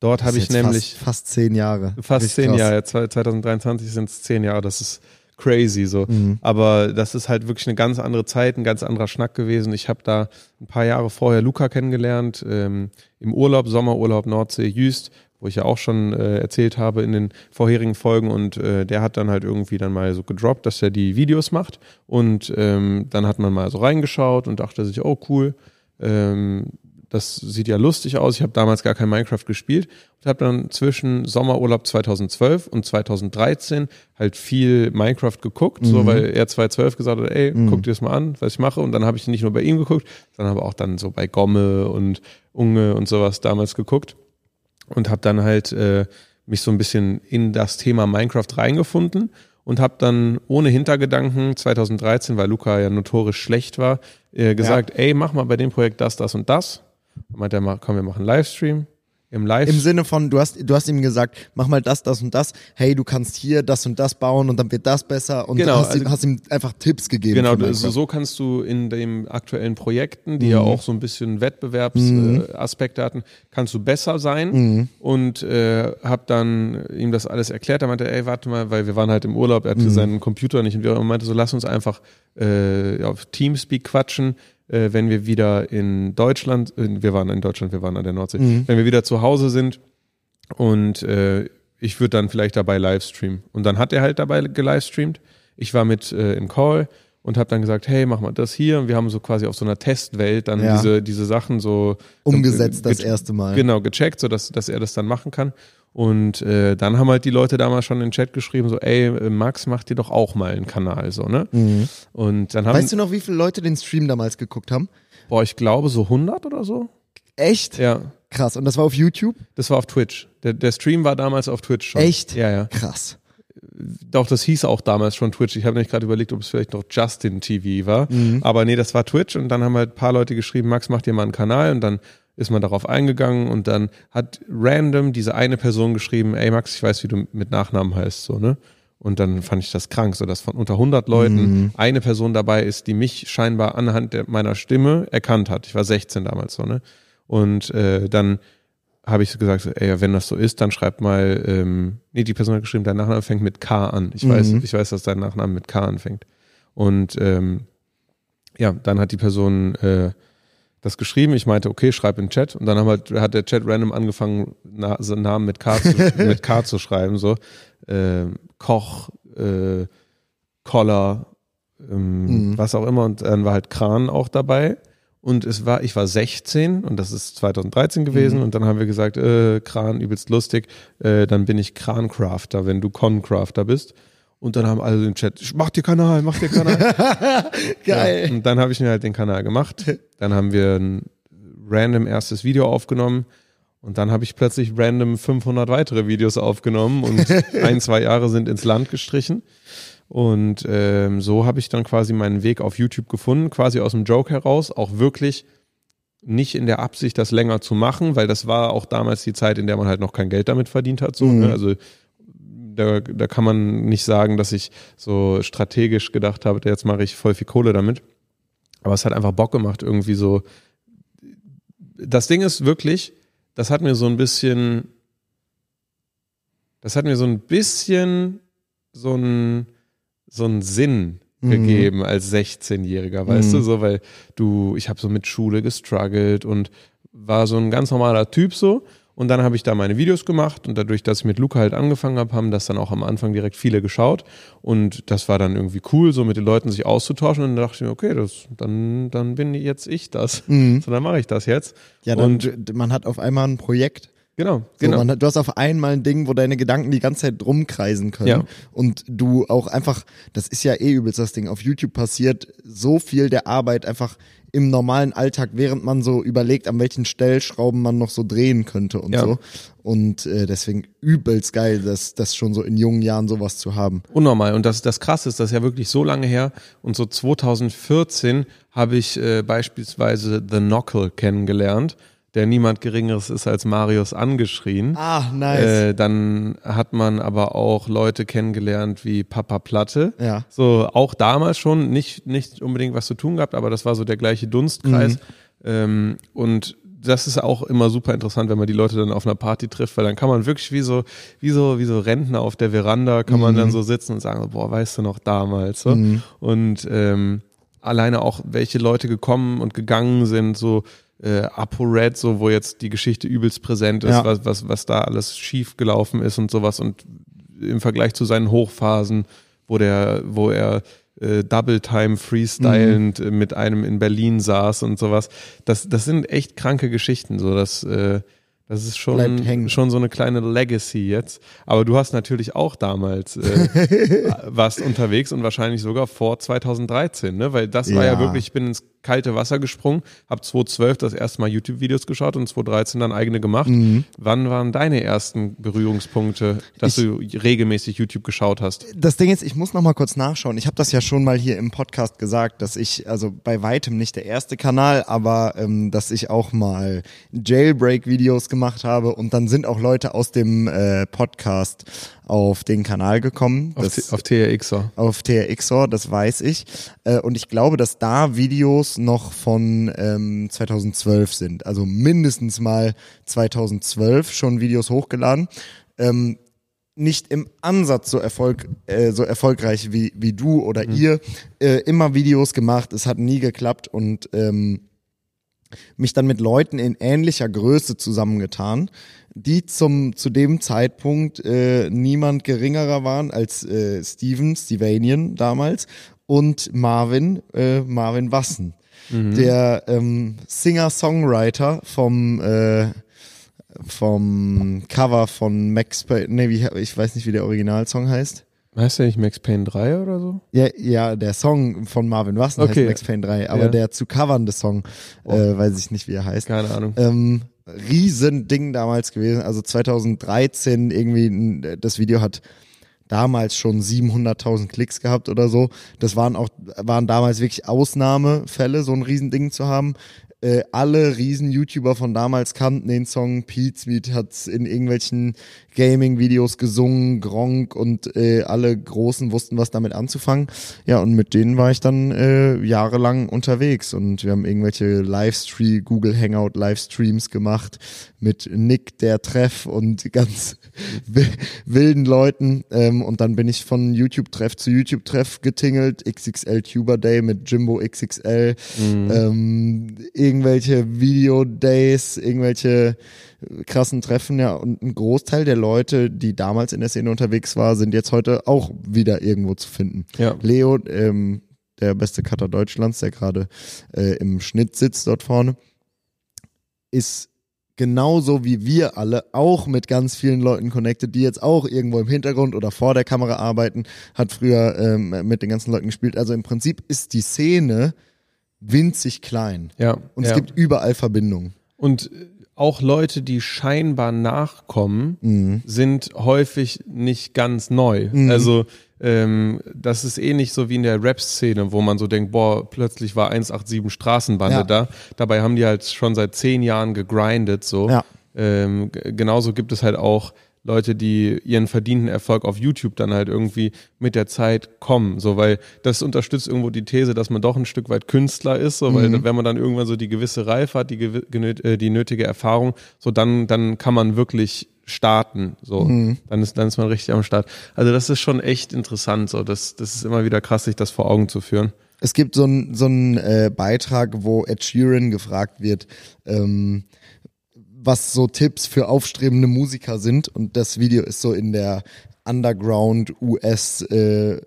Dort habe ich nämlich fast, fast zehn Jahre. fast zehn krass. Jahre, zwei- 2023 sind es zehn Jahre, das ist crazy so. Mhm. Aber das ist halt wirklich eine ganz andere Zeit, ein ganz anderer Schnack gewesen. Ich habe da ein paar Jahre vorher Luca kennengelernt, ähm, im Urlaub, Sommerurlaub Nordsee, Jüst, wo ich ja auch schon äh, erzählt habe in den vorherigen Folgen und äh, der hat dann halt irgendwie dann mal so gedroppt, dass er die Videos macht und ähm, dann hat man mal so reingeschaut und dachte sich, oh cool, ähm, das sieht ja lustig aus. Ich habe damals gar kein Minecraft gespielt und habe dann zwischen Sommerurlaub 2012 und 2013 halt viel Minecraft geguckt, so weil er 2012 gesagt hat, ey, guck dir das mal an, was ich mache. Und dann habe ich nicht nur bei ihm geguckt, sondern habe auch dann so bei Gomme und Unge und sowas damals geguckt und habe dann halt äh, mich so ein bisschen in das Thema Minecraft reingefunden und habe dann ohne Hintergedanken 2013, weil Luca ja notorisch schlecht war, äh, gesagt, ey, mach mal bei dem Projekt das, das und das. Dann meinte er, komm, wir machen einen Livestream. Im Live Im Sinne von, du hast, du hast ihm gesagt, mach mal das, das und das. Hey, du kannst hier das und das bauen und dann wird das besser. Und Genau, hast, ihm, also- hast ihm einfach Tipps gegeben. Genau, für so, kannst du in den aktuellen Projekten, die ja auch so ein bisschen Wettbewerbsaspekte Mhm. äh, hatten, kannst du besser sein. Mhm. Und äh, habe dann ihm das alles erklärt. Er meinte, ey, warte mal, weil wir waren halt im Urlaub, er hatte Mhm. seinen Computer nicht und wir meinte so, lass uns einfach äh, auf Teamspeak quatschen, äh, wenn wir wieder in Deutschland, äh, wir waren in Deutschland, wir waren an der Nordsee, Mhm. wenn wir wieder zu Hause sind und äh, ich würde dann vielleicht dabei livestreamen. Und dann hat er halt dabei gelivestreamt. Ich war mit äh, im Call und habe dann gesagt, hey, mach mal das hier. Und wir haben so quasi auf so einer Testwelt dann Ja. diese, diese Sachen so Umgesetzt das erste Mal. Genau, gecheckt, so dass, dass er das dann machen kann. Und äh, dann haben halt die Leute damals schon in den Chat geschrieben, so, ey, äh, Max, mach dir doch auch mal einen Kanal, so, ne? Mhm. Und dann haben, Weißt du noch, wie viele Leute den Stream damals geguckt haben? boah, ich glaube so 100 oder so. Echt? Ja, Krass. Und das war auf YouTube? das war auf Twitch. Der, der Stream war damals auf Twitch schon. Echt? Ja, ja. Krass. Doch, das hieß auch damals schon Twitch. Ich habe nämlich gerade überlegt, ob es vielleicht noch Justin TV war. Mhm. Aber nee, das war Twitch und dann haben halt ein paar Leute geschrieben, Max, mach dir mal einen Kanal und dann ist man darauf eingegangen und dann hat random diese eine Person geschrieben, ey Max, ich weiß, wie du mit Nachnamen heißt, so, ne? Und dann fand ich das krank, so dass von unter 100 Leuten Mhm. eine Person dabei ist, die mich scheinbar anhand der, meiner Stimme erkannt hat. Ich war 16 damals so, ne? Und äh, dann habe ich gesagt, ey, wenn das so ist, dann schreib mal, ähm, nee, die Person hat geschrieben, dein Nachname fängt mit K an. Ich weiß, Mhm. ich weiß, dass dein Nachname mit K anfängt. Und ähm, ja, dann hat die Person äh, das geschrieben. Ich meinte, okay, schreib in Chat. Und dann halt, hat der Chat random angefangen, na, so Namen mit K, zu, mit K zu schreiben. So ähm, Koch, äh, Koller, ähm, Mhm. was auch immer. Und dann war halt Kran auch dabei. Und es war, ich war 16 und das ist 2013 gewesen. Mhm. Und dann haben wir gesagt, äh, Kran, übelst lustig. Äh, dann bin ich Krancrafter, wenn du Concrafter bist. Und dann haben alle im Chat, mach dir Kanal, mach dir Kanal. Geil. Ja, und dann habe ich mir halt den Kanal gemacht. Dann haben wir ein random erstes Video aufgenommen. Und dann habe ich plötzlich random 500 weitere Videos aufgenommen und ein, zwei Jahre sind ins Land gestrichen. Und ähm, so habe ich dann quasi meinen Weg auf YouTube gefunden, quasi aus dem Joke heraus, auch wirklich nicht in der Absicht, das länger zu machen, weil das war auch damals die Zeit, in der man halt noch kein Geld damit verdient hat. So, Mhm. ne? Also da, da kann man nicht sagen, dass ich so strategisch gedacht habe, jetzt mache ich voll viel Kohle damit. Aber es hat einfach Bock gemacht, irgendwie so. Das Ding ist wirklich, das hat mir so ein bisschen, das hat mir so ein bisschen so ein, so einen Sinn Mhm. gegeben als 16-Jähriger, weißt Mhm. du, so, weil du, ich habe so mit Schule gestruggelt und war so ein ganz normaler Typ so. Und dann habe ich da meine Videos gemacht und dadurch, dass ich mit Luca halt angefangen habe, haben das dann auch am Anfang direkt viele geschaut. Und das war dann irgendwie cool, so mit den Leuten sich auszutauschen. Und dann dachte ich mir, okay, das, dann, dann bin jetzt ich das. Mhm. So, dann mache ich das jetzt. Ja, dann, und man hat auf einmal ein Projekt. genau, So, genau. man hat, du hast auf einmal ein Ding, wo deine Gedanken die ganze Zeit rumkreisen können. Ja. Und du auch einfach, das ist ja eh übelst das Ding, auf YouTube passiert so viel der Arbeit einfach im normalen Alltag, während man so überlegt, an welchen Stellschrauben man noch so drehen könnte und Ja. so. Und äh, deswegen übelst geil, das, das schon so in jungen Jahren sowas zu haben. Unnormal. Und das, das krasse ist, das ist ja wirklich so lange her. Und so 2014 habe ich äh, beispielsweise The Knuckle kennengelernt, der niemand Geringeres ist als Marius angeschrien. Ah, nice. Äh, dann hat man aber auch Leute kennengelernt wie Papa Platte. Ja. So auch damals schon nicht, nicht unbedingt was zu tun gehabt, aber das war so der gleiche Dunstkreis. Mhm. Ähm, und das ist auch immer super interessant, wenn man die Leute dann auf einer Party trifft, weil dann kann man wirklich wie so, wie so, wie so Rentner auf der Veranda, kann man Mhm. dann so sitzen und sagen, boah, weißt du noch damals, so. Und ähm, alleine auch, welche Leute gekommen und gegangen sind, so äh, ApoRed, so wo jetzt die Geschichte übelst präsent ist, Ja. was, was, was da alles schief gelaufen ist und sowas und im Vergleich zu seinen Hochphasen, wo der, wo er äh, Double Time freestylend äh, mit einem in Berlin saß und sowas. Das, das sind echt kranke Geschichten. So, das, äh, das ist schon, schon so eine kleine Legacy jetzt. Aber du hast natürlich auch damals äh, warst unterwegs und wahrscheinlich sogar vor 2013, ne? Weil das war ja Ja. wirklich, ich bin ins kalte Wasser gesprungen, habe 2012 das erste Mal YouTube-Videos geschaut und 2013 dann eigene gemacht. Mhm. Wann waren deine ersten Berührungspunkte, dass Ich- du regelmäßig YouTube geschaut hast? das Ding ist, ich muss noch mal kurz nachschauen. Ich habe das ja schon mal hier im Podcast gesagt, dass ich, also bei weitem nicht der erste Kanal, aber ähm, dass ich auch mal Jailbreak-Videos gemacht habe und dann sind auch Leute aus dem äh, Podcast auf den Kanal gekommen. Auf, Das- auf TRXer. auf TRXOR, das weiß ich. Äh, und ich glaube, dass da Videos noch von ähm, 2012 sind. Also mindestens mal 2012 schon Videos hochgeladen. Ähm, nicht im Ansatz so, Erfolg, äh, so erfolgreich wie, wie du oder ihr. Äh, immer Videos gemacht, es hat nie geklappt und ähm, mich dann mit Leuten in ähnlicher Größe zusammengetan, die zum zu dem Zeitpunkt äh, niemand geringerer waren als äh, Steven, Stevanian damals und Marvin, äh, Marvin Wassen, der ähm, Singer-Songwriter vom äh, vom Cover von Max Payne, nee, wie, ich weiß nicht, wie der Originalsong heißt. Heißt der nicht Max Payne 3 oder so? Ja, ja, der Song von Marvin Wassen Okay. heißt Max Payne 3, aber Ja. der zu covernde Song, äh, weiß ich nicht, wie er heißt. Keine Ahnung. Ähm, Riesending damals gewesen, also 2013 irgendwie, das Video hat damals schon 700.000 Klicks gehabt oder so. Das waren auch, waren damals wirklich Ausnahmefälle, so ein Riesending zu haben. äh, alle riesen YouTuber von damals kannten den Song. Pete Sweet hat in irgendwelchen Gaming-Videos gesungen, Gronk und äh, alle Großen wussten, was damit anzufangen. Ja, und mit denen war ich dann äh, jahrelang unterwegs und wir haben irgendwelche Livestream, Google Hangout Livestreams gemacht mit Nick, der Treff und ganz wilden Leuten. Ähm, und dann bin ich von YouTube-Treff zu YouTube-Treff getingelt, XXL Tuber Day mit Jimbo XXL, mhm. ähm, irgendwelche Video-Days, irgendwelche krassen Treffen, ja, und ein Großteil der Leute, die damals in der Szene unterwegs war, sind jetzt heute auch wieder irgendwo zu finden. Ja. Leo, ähm, der beste Cutter Deutschlands, der gerade äh, im Schnitt sitzt dort vorne, ist genauso wie wir alle auch mit ganz vielen Leuten connected, die jetzt auch irgendwo im Hintergrund oder vor der Kamera arbeiten, hat früher ähm, mit den ganzen Leuten gespielt. Also im Prinzip ist die Szene winzig klein. Ja. Und es ja. gibt überall Verbindungen. Und auch Leute, die scheinbar nachkommen, mhm. sind häufig nicht ganz neu. Mhm. Also ähm, das ist ähnlich so wie in der Rap-Szene, wo man so denkt, boah, plötzlich war 187 Straßenbande ja. da. Dabei haben die halt schon seit zehn Jahren gegrindet. So. Ja. Ähm, genauso gibt es halt auch Leute, die ihren verdienten Erfolg auf YouTube dann halt irgendwie mit der Zeit kommen, so weil das unterstützt irgendwo die These, dass man doch ein Stück weit Künstler ist, so weil mhm. wenn man dann irgendwann so die gewisse Reife hat, die, äh, die nötige Erfahrung, so dann dann kann man wirklich starten, so mhm. dann ist dann ist man richtig am Start. Also das ist schon echt interessant, so das das ist immer wieder krass, sich das vor Augen zu führen. Es gibt so einen so einen äh, Beitrag, wo Ed Sheeran gefragt wird. Ähm, was so Tipps für aufstrebende Musiker sind. Und das Video ist so in der Underground US äh,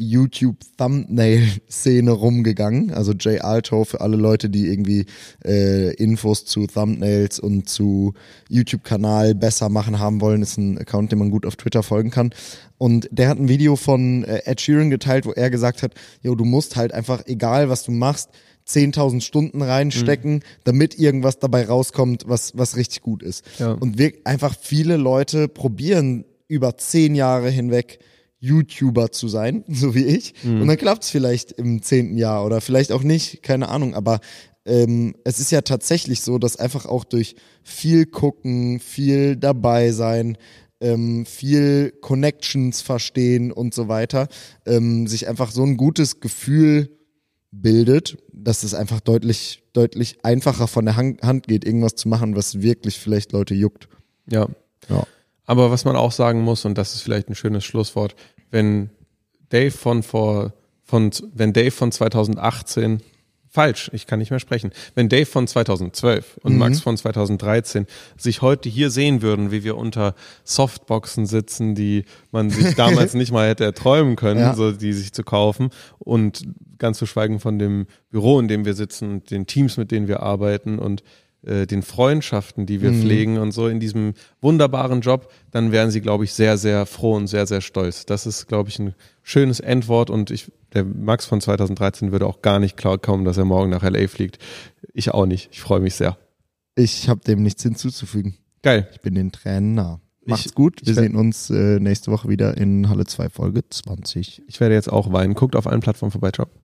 YouTube Thumbnail Szene rumgegangen. Also Jay Alto für alle Leute, die irgendwie äh, Infos zu Thumbnails und zu YouTube Kanal besser machen haben wollen, ist ein Account, den man gut auf Twitter folgen kann. Und der hat ein Video von äh, Ed Sheeran geteilt, wo er gesagt hat, jo, du musst halt einfach, egal was du machst, 10.000 Stunden reinstecken, mhm. damit irgendwas dabei rauskommt, was, was richtig gut ist. Ja. Und wir einfach viele Leute probieren über zehn Jahre hinweg YouTuber zu sein, so wie ich. Mhm. Und dann klappt es vielleicht im zehnten Jahr oder vielleicht auch nicht, keine Ahnung. Aber ähm, es ist ja tatsächlich so, dass einfach auch durch viel gucken, viel dabei sein, ähm, viel Connections verstehen und so weiter, ähm, sich einfach so ein gutes Gefühl bildet, dass es einfach deutlich, deutlich einfacher von der Hand geht, irgendwas zu machen, was wirklich vielleicht Leute juckt. Ja. ja. Aber was man auch sagen muss, und das ist vielleicht ein schönes Schlusswort, wenn Dave von vor, von, wenn Dave von 2018 falsch, ich kann nicht mehr sprechen. Wenn Dave von 2012 und mhm. Max von 2013 sich heute hier sehen würden, wie wir unter Softboxen sitzen, die man sich damals nicht mal hätte erträumen können, ja. so die sich zu kaufen und ganz zu schweigen von dem Büro, in dem wir sitzen, den Teams, mit denen wir arbeiten und äh, den Freundschaften, die wir mhm. pflegen und so in diesem wunderbaren Job, dann wären sie, glaube ich, sehr, sehr froh und sehr, sehr stolz. Das ist, glaube ich, ein schönes Endwort und ich, der Max von 2013 würde auch gar nicht klar kommen, dass er morgen nach LA fliegt. Ich auch nicht. Ich freue mich sehr. Ich habe dem nichts hinzuzufügen. Geil. Ich bin den Tränen nah. Macht's ich, gut. Wir sehen uns äh, nächste Woche wieder in Halle 2 Folge 20. Ich werde jetzt auch weinen. Guckt auf allen Plattformen vorbei. Ciao.